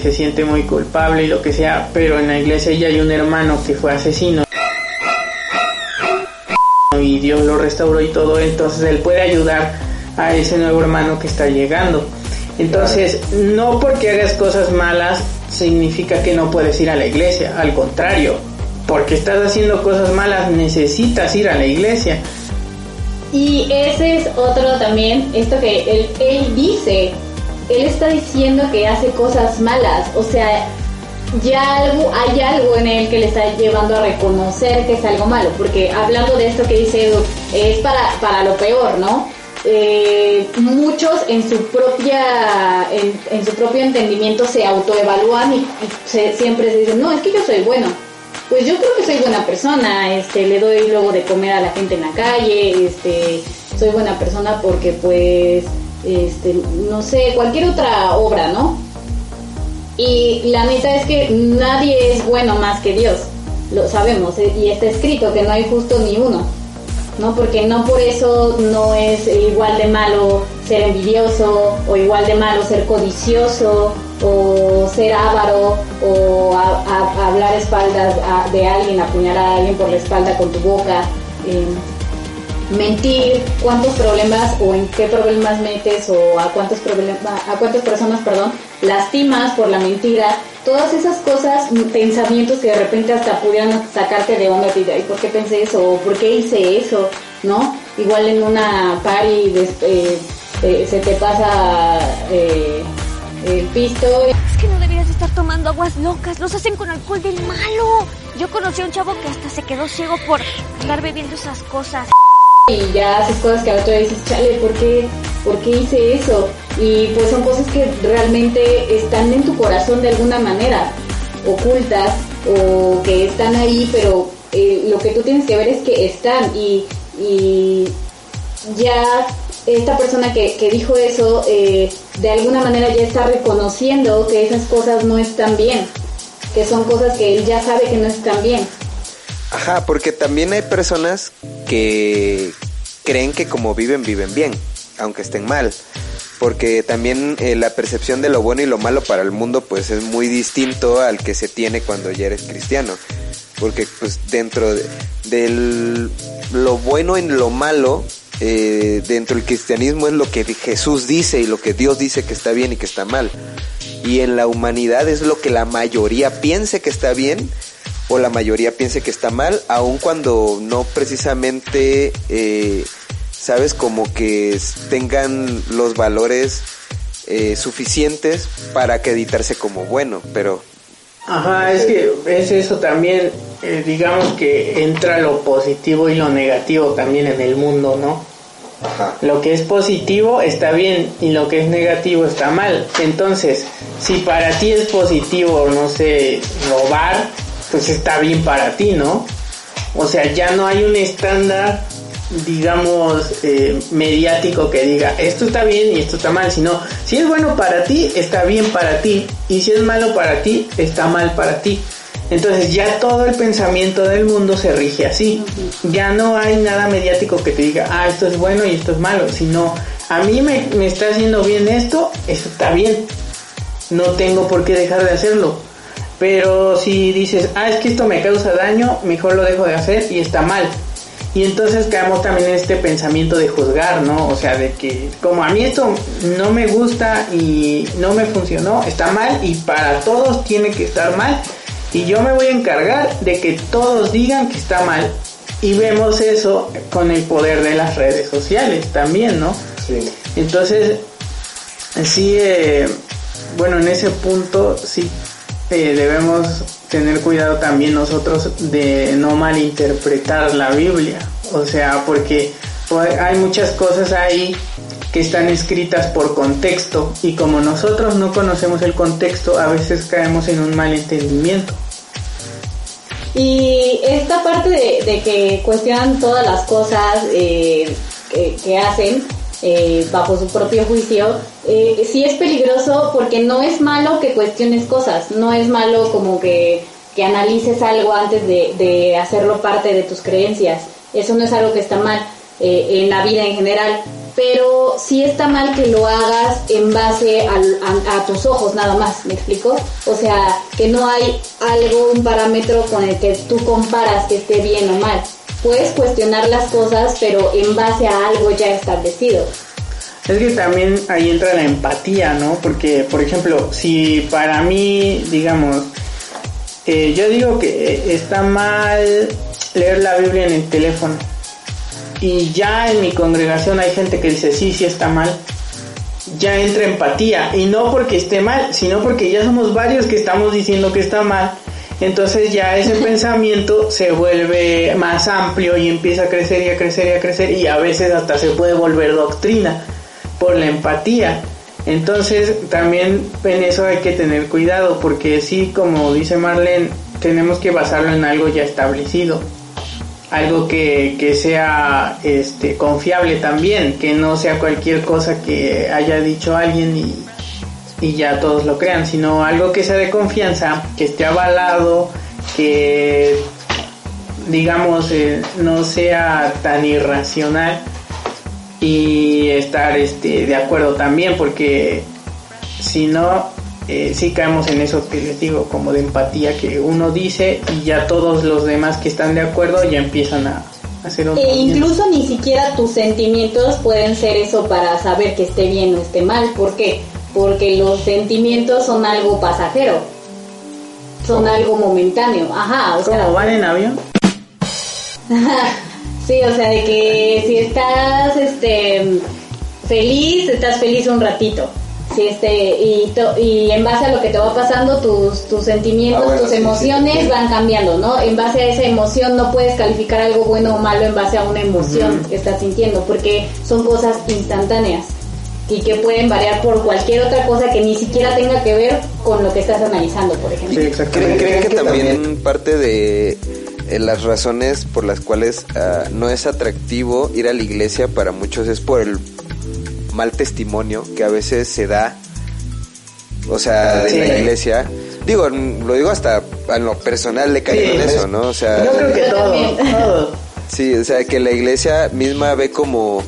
se siente muy culpable y lo que sea, pero en la iglesia ya hay un hermano que fue asesino y Dios lo restauró y todo, entonces Él puede ayudar a ese nuevo hermano que está llegando. Entonces, no porque hagas cosas malas significa que no puedes ir a la iglesia, al contrario, porque estás haciendo cosas malas necesitas ir a la iglesia.
Y ese es otro también, esto que él, él dice, él está diciendo que hace cosas malas, o sea, ya algo, hay algo en él que le está llevando a reconocer que es algo malo, porque hablando de esto que dice Edu, es para, para lo peor, ¿no? Eh, muchos en su propia en, su propio entendimiento se autoevalúan y, siempre se dicen no es que yo soy bueno pues yo creo que soy buena persona este le doy luego de comer a la gente en la calle este soy buena persona porque pues este no sé cualquier otra obra no y la neta es que nadie es bueno más que Dios, lo sabemos, eh, y está escrito que no hay justo ni uno, ¿no? Porque no por eso no es igual de malo ser envidioso, o igual de malo ser codicioso, o ser avaro, o hablar espaldas de alguien, apuñalar a alguien por la espalda con tu boca. Eh, mentir, cuántos problemas o en qué problemas metes o a cuántos problemas, a cuántas personas, perdón, lastimas por la mentira, todas esas cosas, pensamientos que de repente hasta pudieran sacarte de onda y ¿por qué pensé eso? ¿O por qué hice eso? ¿No? Igual en una party eh, eh, se te pasa eh, el pisto.
Es que no deberías estar tomando aguas locas, los hacen con alcohol del malo. Yo conocí a un chavo que hasta se quedó ciego por andar bebiendo esas cosas
y ya haces cosas que a otro dices, chale, ¿por qué, ¿por qué hice eso? Y pues son cosas que realmente están en tu corazón de alguna manera, ocultas o que están ahí, pero eh, lo que tú tienes que ver es que están y, y ya esta persona que, que dijo eso, eh, de alguna manera ya está reconociendo que esas cosas no están bien, que son cosas que él ya sabe que no están bien.
Ajá, porque también hay personas que creen que como viven, viven bien, aunque estén mal. Porque también eh, la percepción de lo bueno y lo malo para el mundo pues es muy distinto al que se tiene cuando ya eres cristiano. Porque pues dentro de del, lo bueno en lo malo, eh, dentro del cristianismo es lo que Jesús dice y lo que Dios dice que está bien y que está mal. Y en la humanidad es lo que la mayoría piense que está bien o la mayoría piense que está mal, aun cuando no precisamente, eh, sabes, como que tengan los valores eh, suficientes para acreditarse como bueno, pero...
Ajá, es que es eso también, eh, digamos que entra lo positivo y lo negativo también en el mundo, ¿no?
Ajá.
Lo que es positivo está bien y lo que es negativo está mal. Entonces, si para ti es positivo, no sé, robar, pues está bien para ti, ¿no? O sea, ya no hay un estándar, digamos, eh, mediático que diga esto está bien y esto está mal, sino si es bueno para ti, está bien para ti, y si es malo para ti, está mal para ti. Entonces ya todo el pensamiento del mundo se rige así. Ya no hay nada mediático que te diga, ah, esto es bueno y esto es malo, sino a mí me, me está haciendo bien esto, esto está bien. No tengo por qué dejar de hacerlo. Pero si dices, ah, es que esto me causa daño, mejor lo dejo de hacer y está mal. Y entonces caemos también en este pensamiento de juzgar, ¿no? O sea, de que como a mí esto no me gusta y no me funcionó, está mal y para todos tiene que estar mal. Y yo me voy a encargar de que todos digan que está mal. Y vemos eso con el poder de las redes sociales también, ¿no?
Sí.
Entonces, sí, eh, bueno, en ese punto sí eh, debemos tener cuidado también nosotros de no malinterpretar la Biblia. O sea, porque pues, hay muchas cosas ahí que están escritas por contexto y como nosotros no conocemos el contexto, a veces caemos en un malentendimiento.
Y esta parte de, que cuestionan todas las cosas eh, que, que hacen eh, bajo su propio juicio, eh, sí es peligroso porque no es malo que cuestiones cosas, no es malo como que, que analices algo antes de, de hacerlo parte de tus creencias. Eso no es algo que está mal eh, en la vida en general, pero sí está mal que lo hagas en base a, a tus ojos nada más, ¿me explico? O sea, que no hay algo, un parámetro con el que tú comparas que esté bien o mal. Puedes cuestionar las cosas, pero en base a algo ya establecido.
Es que también ahí entra la empatía, ¿no? Porque, por ejemplo, si para mí, digamos, eh, yo digo que está mal leer la Biblia en el teléfono y ya en mi congregación hay gente que dice sí, sí está mal, ya entra empatía y no porque esté mal, sino porque ya somos varios que estamos diciendo que está mal. Entonces ya ese (laughs) pensamiento se vuelve más amplio y empieza a crecer y a crecer y a crecer y a veces hasta se puede volver doctrina por la empatía. Entonces también en eso hay que tener cuidado porque sí, como dice Marlene, tenemos que basarlo en algo ya establecido. Algo que, que sea este, confiable también, que no sea cualquier cosa que haya dicho alguien y, y ya todos lo crean, sino algo que sea de confianza, que esté avalado, que digamos eh, no sea tan irracional y estar este de acuerdo también porque si no eh, sí caemos en eso que les digo como de empatía que uno dice y ya todos los demás que están de acuerdo ya empiezan a hacer un
E incluso ni siquiera tus sentimientos pueden ser eso para saber que esté bien o esté mal. ¿Por qué? Porque los sentimientos son algo pasajero. Son algo momentáneo. Ajá, o sea,
¿Cómo van en avión? (laughs)
sí, o sea, de que si estás este feliz, estás feliz un ratito. Si este y, to- y en base a lo que te va pasando, tus, tus sentimientos,
Ah, bueno,
tus
sí, sí,
emociones
sí.
van cambiando, ¿no? En base a esa emoción no puedes calificar algo bueno o malo en base a una emoción que estás sintiendo, porque son cosas instantáneas. y que pueden variar por cualquier otra cosa que ni siquiera tenga que ver con lo que estás analizando, por ejemplo.
Sí,
¿Creen,
exactamente.
creen que
que
también
también-
parte de las razones por las cuales ah, no es atractivo ir a la iglesia para muchos es por el mal testimonio que a veces se da, o sea, de
Sí.
la iglesia? Digo, lo digo hasta en lo personal le
Sí.
en eso, ¿no? O sea,
Yo creo que todo.
Sí, o sea, que la iglesia misma ve como,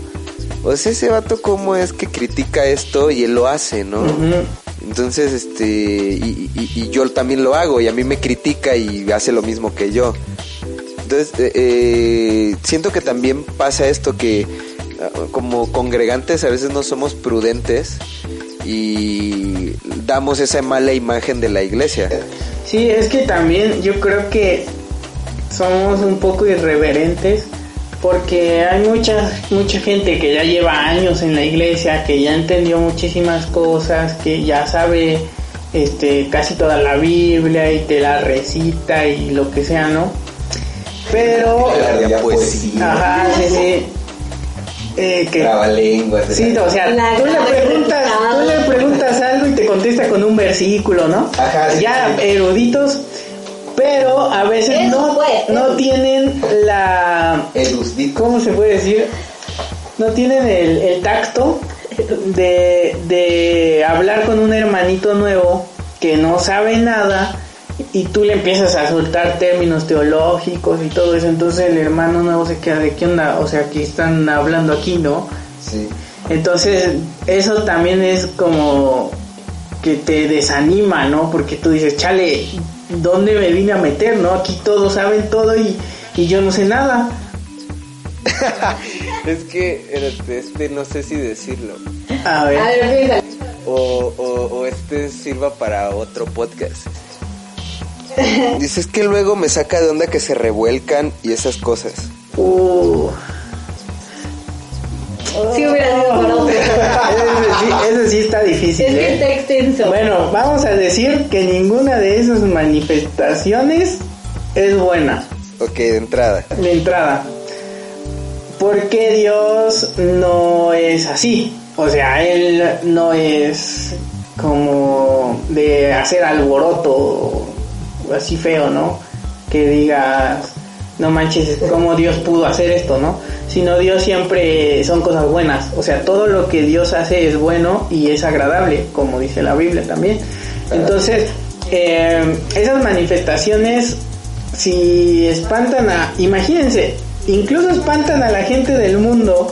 o sea, ese vato cómo es que critica esto y él lo hace, ¿no?
Ujú.
Entonces, este, y, yo también lo hago y a mí me critica y hace lo mismo que yo. Entonces, eh, eh, siento que también pasa esto que ah, como congregantes a veces no somos prudentes y damos esa mala imagen de la iglesia.
Sí, es que también yo creo que somos un poco irreverentes porque hay mucha mucha gente que ya lleva años en la iglesia, que ya entendió muchísimas cosas, que ya sabe este casi toda la Biblia y te la recita y lo que sea, ¿no? Pero
La poesía.
ajá, sí, sí. Eh, que
Trabalenguas.
Sí,
la-
o sea,
La
tú le preguntas, tú le preguntas algo y te contesta con un versículo, ¿no?
Ajá, sí,
ya
sí.
eruditos, pero a veces no, no tienen la. ¿cómo se puede decir? No tienen el, el tacto de, de hablar con un hermanito nuevo que no sabe nada y tú le empiezas a soltar términos teológicos y todo eso, entonces el hermano nuevo se queda de qué onda, o sea, que están hablando aquí, ¿no?
Sí.
Entonces, eso también es como que te desanima, ¿no? Porque tú dices, chale, ¿dónde me vine a meter, no? Aquí todos saben todo y, y yo no sé nada. (laughs)
es que este, no sé si decirlo.
A ver.
A ver.
O, o, o este sirva para otro podcast. (laughs) Dices que luego me saca de onda que se revuelcan y esas cosas.
Uh.
Sí hubiera sido para otro.
Ese sí, está difícil,
Es que está
¿eh?
extenso.
Bueno, vamos a decir que ninguna de esas manifestaciones es buena.
Ok, de entrada.
de entrada. Porque Dios no es así. O sea, Él no es como de hacer alboroto así feo, ¿no? Que digas, no manches, ¿cómo Dios pudo hacer esto, no? Sino Dios siempre son cosas buenas. O sea, todo lo que Dios hace es bueno y es agradable, como dice la Biblia también. Entonces, eh, esas manifestaciones si espantan a, imagínense, incluso espantan a la gente del mundo,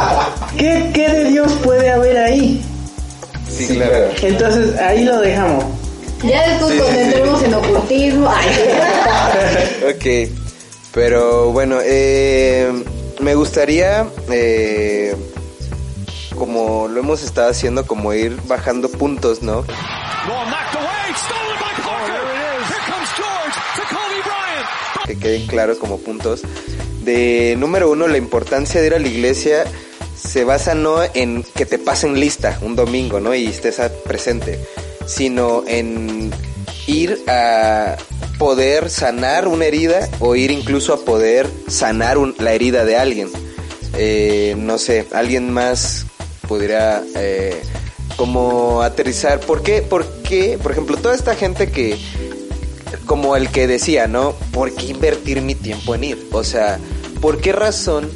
(laughs) ¿qué, qué de Dios puede haber ahí?
Sí, claro.
Entonces ahí lo dejamos.
Ya después
Sí,
cuando
sí, sí.
entremos en ocultismo. Ay, (laughs)
Ok, pero bueno, eh, me gustaría, eh, como lo hemos estado haciendo, como ir bajando puntos, ¿no?
Ball knocked away, stolen by Parker. Here comes George to Kobe Bryant.
que queden claros como puntos. De número uno, la importancia de ir a la iglesia se basa no en que te pasen lista un domingo, ¿no? Y estés presente, sino en ir a poder sanar una herida o ir incluso a poder sanar un- la herida de alguien. Eh, no sé, alguien más pudiera eh, como aterrizar. ¿Por qué? Porque, por ejemplo, toda esta gente que como el que decía, ¿no? ¿Por qué invertir mi tiempo en ir? O sea, ¿por qué razón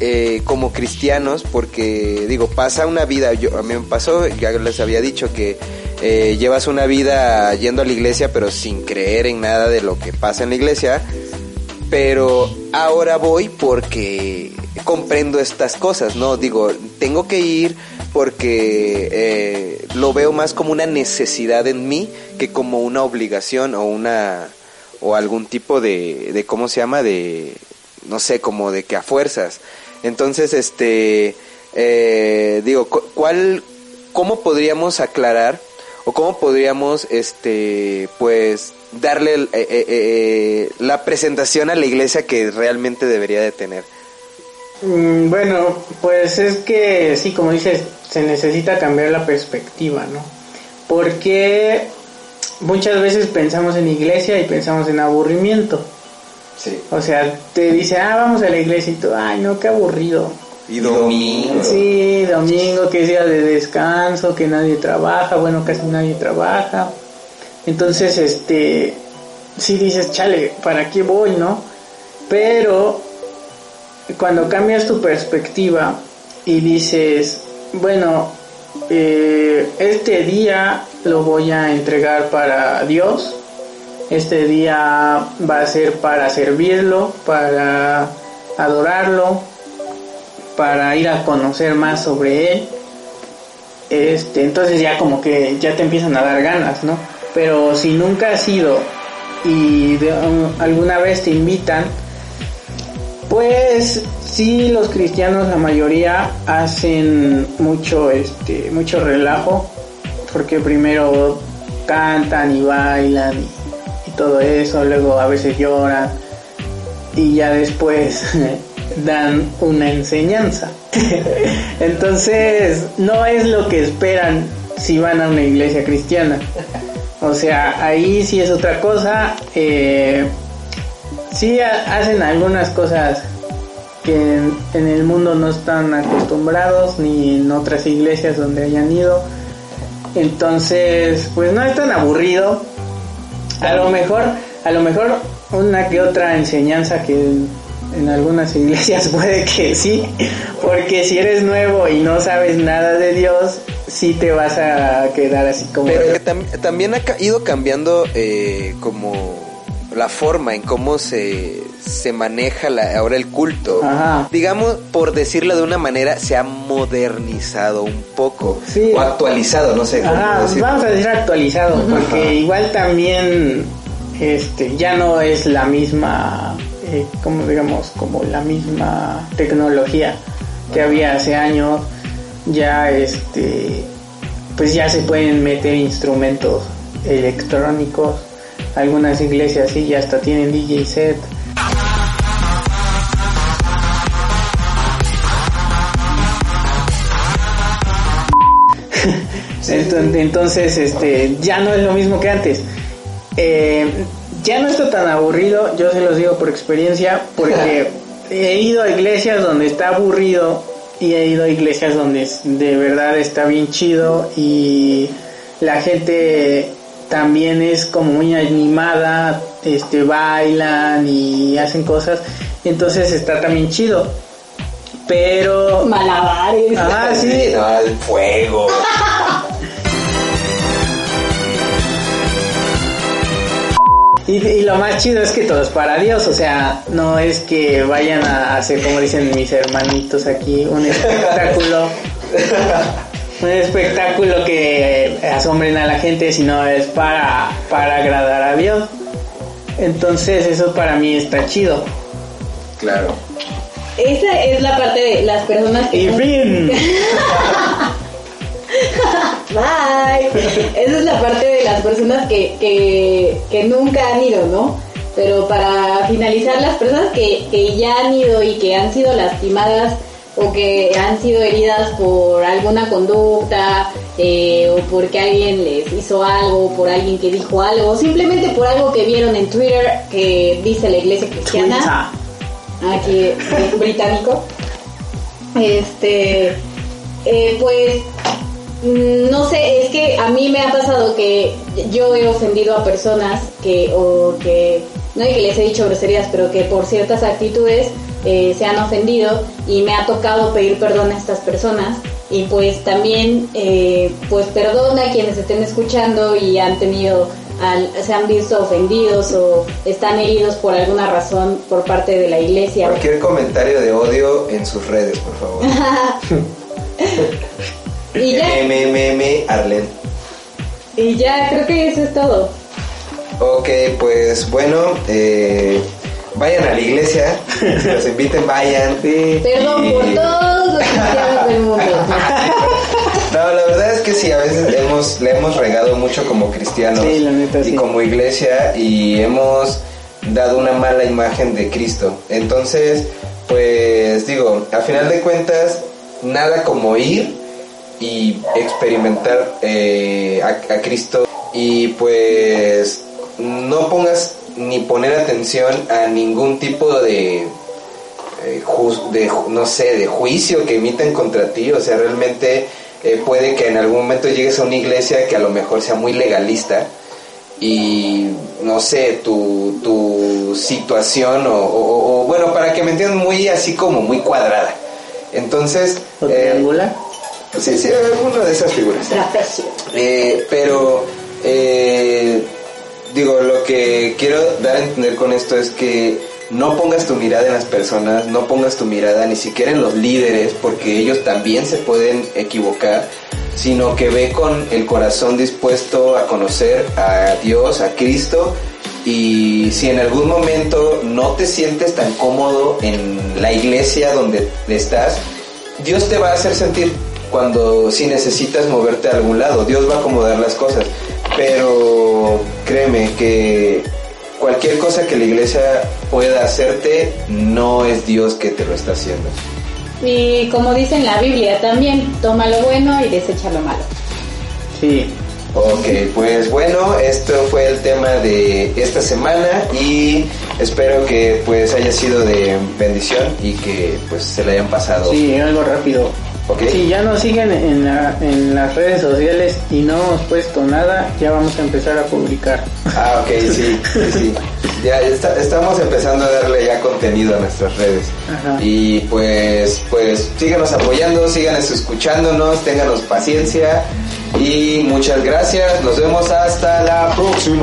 eh, como cristianos? Porque digo, pasa una vida, yo, a mí me pasó, ya les había dicho que eh, llevas una vida yendo a la iglesia pero sin creer en nada de lo que pasa en la iglesia, pero ahora voy porque comprendo estas cosas, ¿no? Digo, tengo que ir porque eh, lo veo más como una necesidad en mí que como una obligación o una o algún tipo de, de cómo se llama de no sé como de que a fuerzas. Entonces este eh, digo cu- cuál cómo podríamos aclarar o cómo podríamos este pues darle eh, eh, eh, la presentación a la iglesia que realmente debería de tener
Mm, Bueno, pues es que sí, como dices, se necesita cambiar la perspectiva, ¿no? Porque muchas veces pensamos en iglesia y pensamos en aburrimiento.
Sí.
O sea, te dice, ah, vamos a la iglesia y tú, ay, no, qué aburrido.
Y domingo.
Sí, domingo que es día de descanso, que nadie trabaja, bueno, casi nadie trabaja. Entonces, este, sí dices, chale, ¿para qué voy, no? Pero cuando cambias tu perspectiva y dices, bueno, eh, este día lo voy a entregar para Dios, este día va a ser para servirlo, para adorarlo, para ir a conocer más sobre él. Este, entonces ya como que ya te empiezan a dar ganas, ¿no? Pero si nunca has ido y um, alguna vez te invitan, pues sí los cristianos la mayoría hacen mucho este mucho relajo porque primero cantan y bailan y todo eso, luego a veces lloran y ya después (laughs) dan una enseñanza. (laughs) Entonces, no es lo que esperan si van a una iglesia cristiana. O sea, ahí sí es otra cosa. Eh, sí ha- hacen algunas cosas que en, en el mundo no están acostumbrados ni en otras iglesias donde hayan ido. Entonces, pues no es tan aburrido. A lo mejor, a lo mejor una que otra enseñanza que en, algunas iglesias (laughs) puede que sí, porque si eres nuevo y no sabes nada de Dios, sí te vas a quedar así como
Pero que tam- también ha ido cambiando eh, como la forma en cómo se, se maneja la- ahora el culto.
Ajá.
Digamos, por decirlo de una manera, se ha modernizado un poco.
Sí.
O actualizado, no sé cómo
Ajá, vamos a decir actualizado, porque igual también este ya no es la misma, eh, como digamos, como la misma tecnología que había hace años. Ya este, pues ya se pueden meter instrumentos electrónicos. Algunas iglesias sí ya hasta tienen DJ set. Entonces, entonces, este, ya no es lo mismo que antes. Eh, ya no está tan aburrido, yo se los digo por experiencia, porque (laughs) he ido a iglesias donde está aburrido y he ido a iglesias donde es- de verdad está bien chido y la gente también es como muy animada, este, bailan y hacen cosas, y entonces está también chido. Pero
Malabares.
Ah, sí.
Sí, no, el fuego.
Y, y lo más chido es que todo es para Dios, o sea, no es que vayan a hacer, como dicen mis hermanitos aquí, un espectáculo, un espectáculo que asombren a la gente, sino es para, para agradar a Dios. Entonces eso para mí está chido.
Claro.
Esa es la parte de las personas que...
Y fin. (laughs)
Bye. Esa es la parte de las personas que, que, que nunca han ido, ¿no? Pero para finalizar, las personas que, que ya han ido y que han sido lastimadas o que han sido heridas por alguna conducta eh, o porque alguien les hizo algo, por alguien que dijo algo, simplemente por algo que vieron en Twitter que dice la iglesia cristiana aquí eh, británico. Este, eh, pues, no sé, es que a mí me ha pasado que yo he ofendido a personas que, o que, no y que les he dicho groserías, pero que por ciertas actitudes eh, se han ofendido y me ha tocado pedir perdón a estas personas. Y pues también, eh, pues perdona a quienes estén escuchando y han tenido al- se han visto ofendidos o están heridos por alguna razón por parte de la iglesia.
Cualquier comentario de odio en sus redes, por favor. (laughs)
Y ya,
MMM Arlen.
y ya creo que eso es todo.
Ok, pues bueno, eh, vayan a la iglesia. (laughs) Si los inviten, vayan.
Sí.
Perdón
Y-
por todos los cristianos del mundo. (laughs)
No, la verdad es que sí, a veces hemos, le hemos regado mucho como cristianos
Sí, la neta,
y
sí.
como iglesia y hemos dado una mala imagen de Cristo. Entonces, pues digo, a final de cuentas, nada como ir y experimentar eh, a, a Cristo y pues no pongas ni poner atención a ningún tipo de
eh, no sé, de juicio que emiten contra ti. O sea, realmente eh, puede que en algún momento llegues a una iglesia que a lo mejor sea muy legalista y no sé, tu, tu situación o, bueno, para que me entiendan, muy así como muy cuadrada. Entonces,
¿O
eh? Sí, sí, alguna de esas figuras.
Trapecio.
Eh, pero, eh, digo, lo que quiero dar a entender con esto es que no pongas tu mirada en las personas, no pongas tu mirada ni siquiera en los líderes, porque ellos también se pueden equivocar, sino que ve con el corazón dispuesto a conocer a Dios, a Cristo, y si en algún momento no te sientes tan cómodo en la iglesia donde estás, Dios te va a hacer sentir cuando si necesitas moverte a algún lado, Dios va a acomodar las cosas, pero créeme que cualquier cosa que la iglesia pueda hacerte no es Dios que te lo está haciendo.
Y como dice en la Biblia también, toma lo bueno y desecha lo malo.
Sí.
Ok, pues bueno, esto fue el tema de esta semana y espero que pues haya sido de bendición y que pues se le hayan pasado.
Sí, algo rápido.
Ok.
Si ya nos siguen en, la- en las redes sociales y no hemos puesto nada, ya vamos a empezar a publicar.
Ah, ok, sí, sí, sí. Ya está- estamos empezando a darle ya contenido a nuestras redes.
Ajá.
Y pues, pues síganos apoyando, síganos escuchándonos, ténganos paciencia y muchas gracias. Nos vemos hasta la próxima.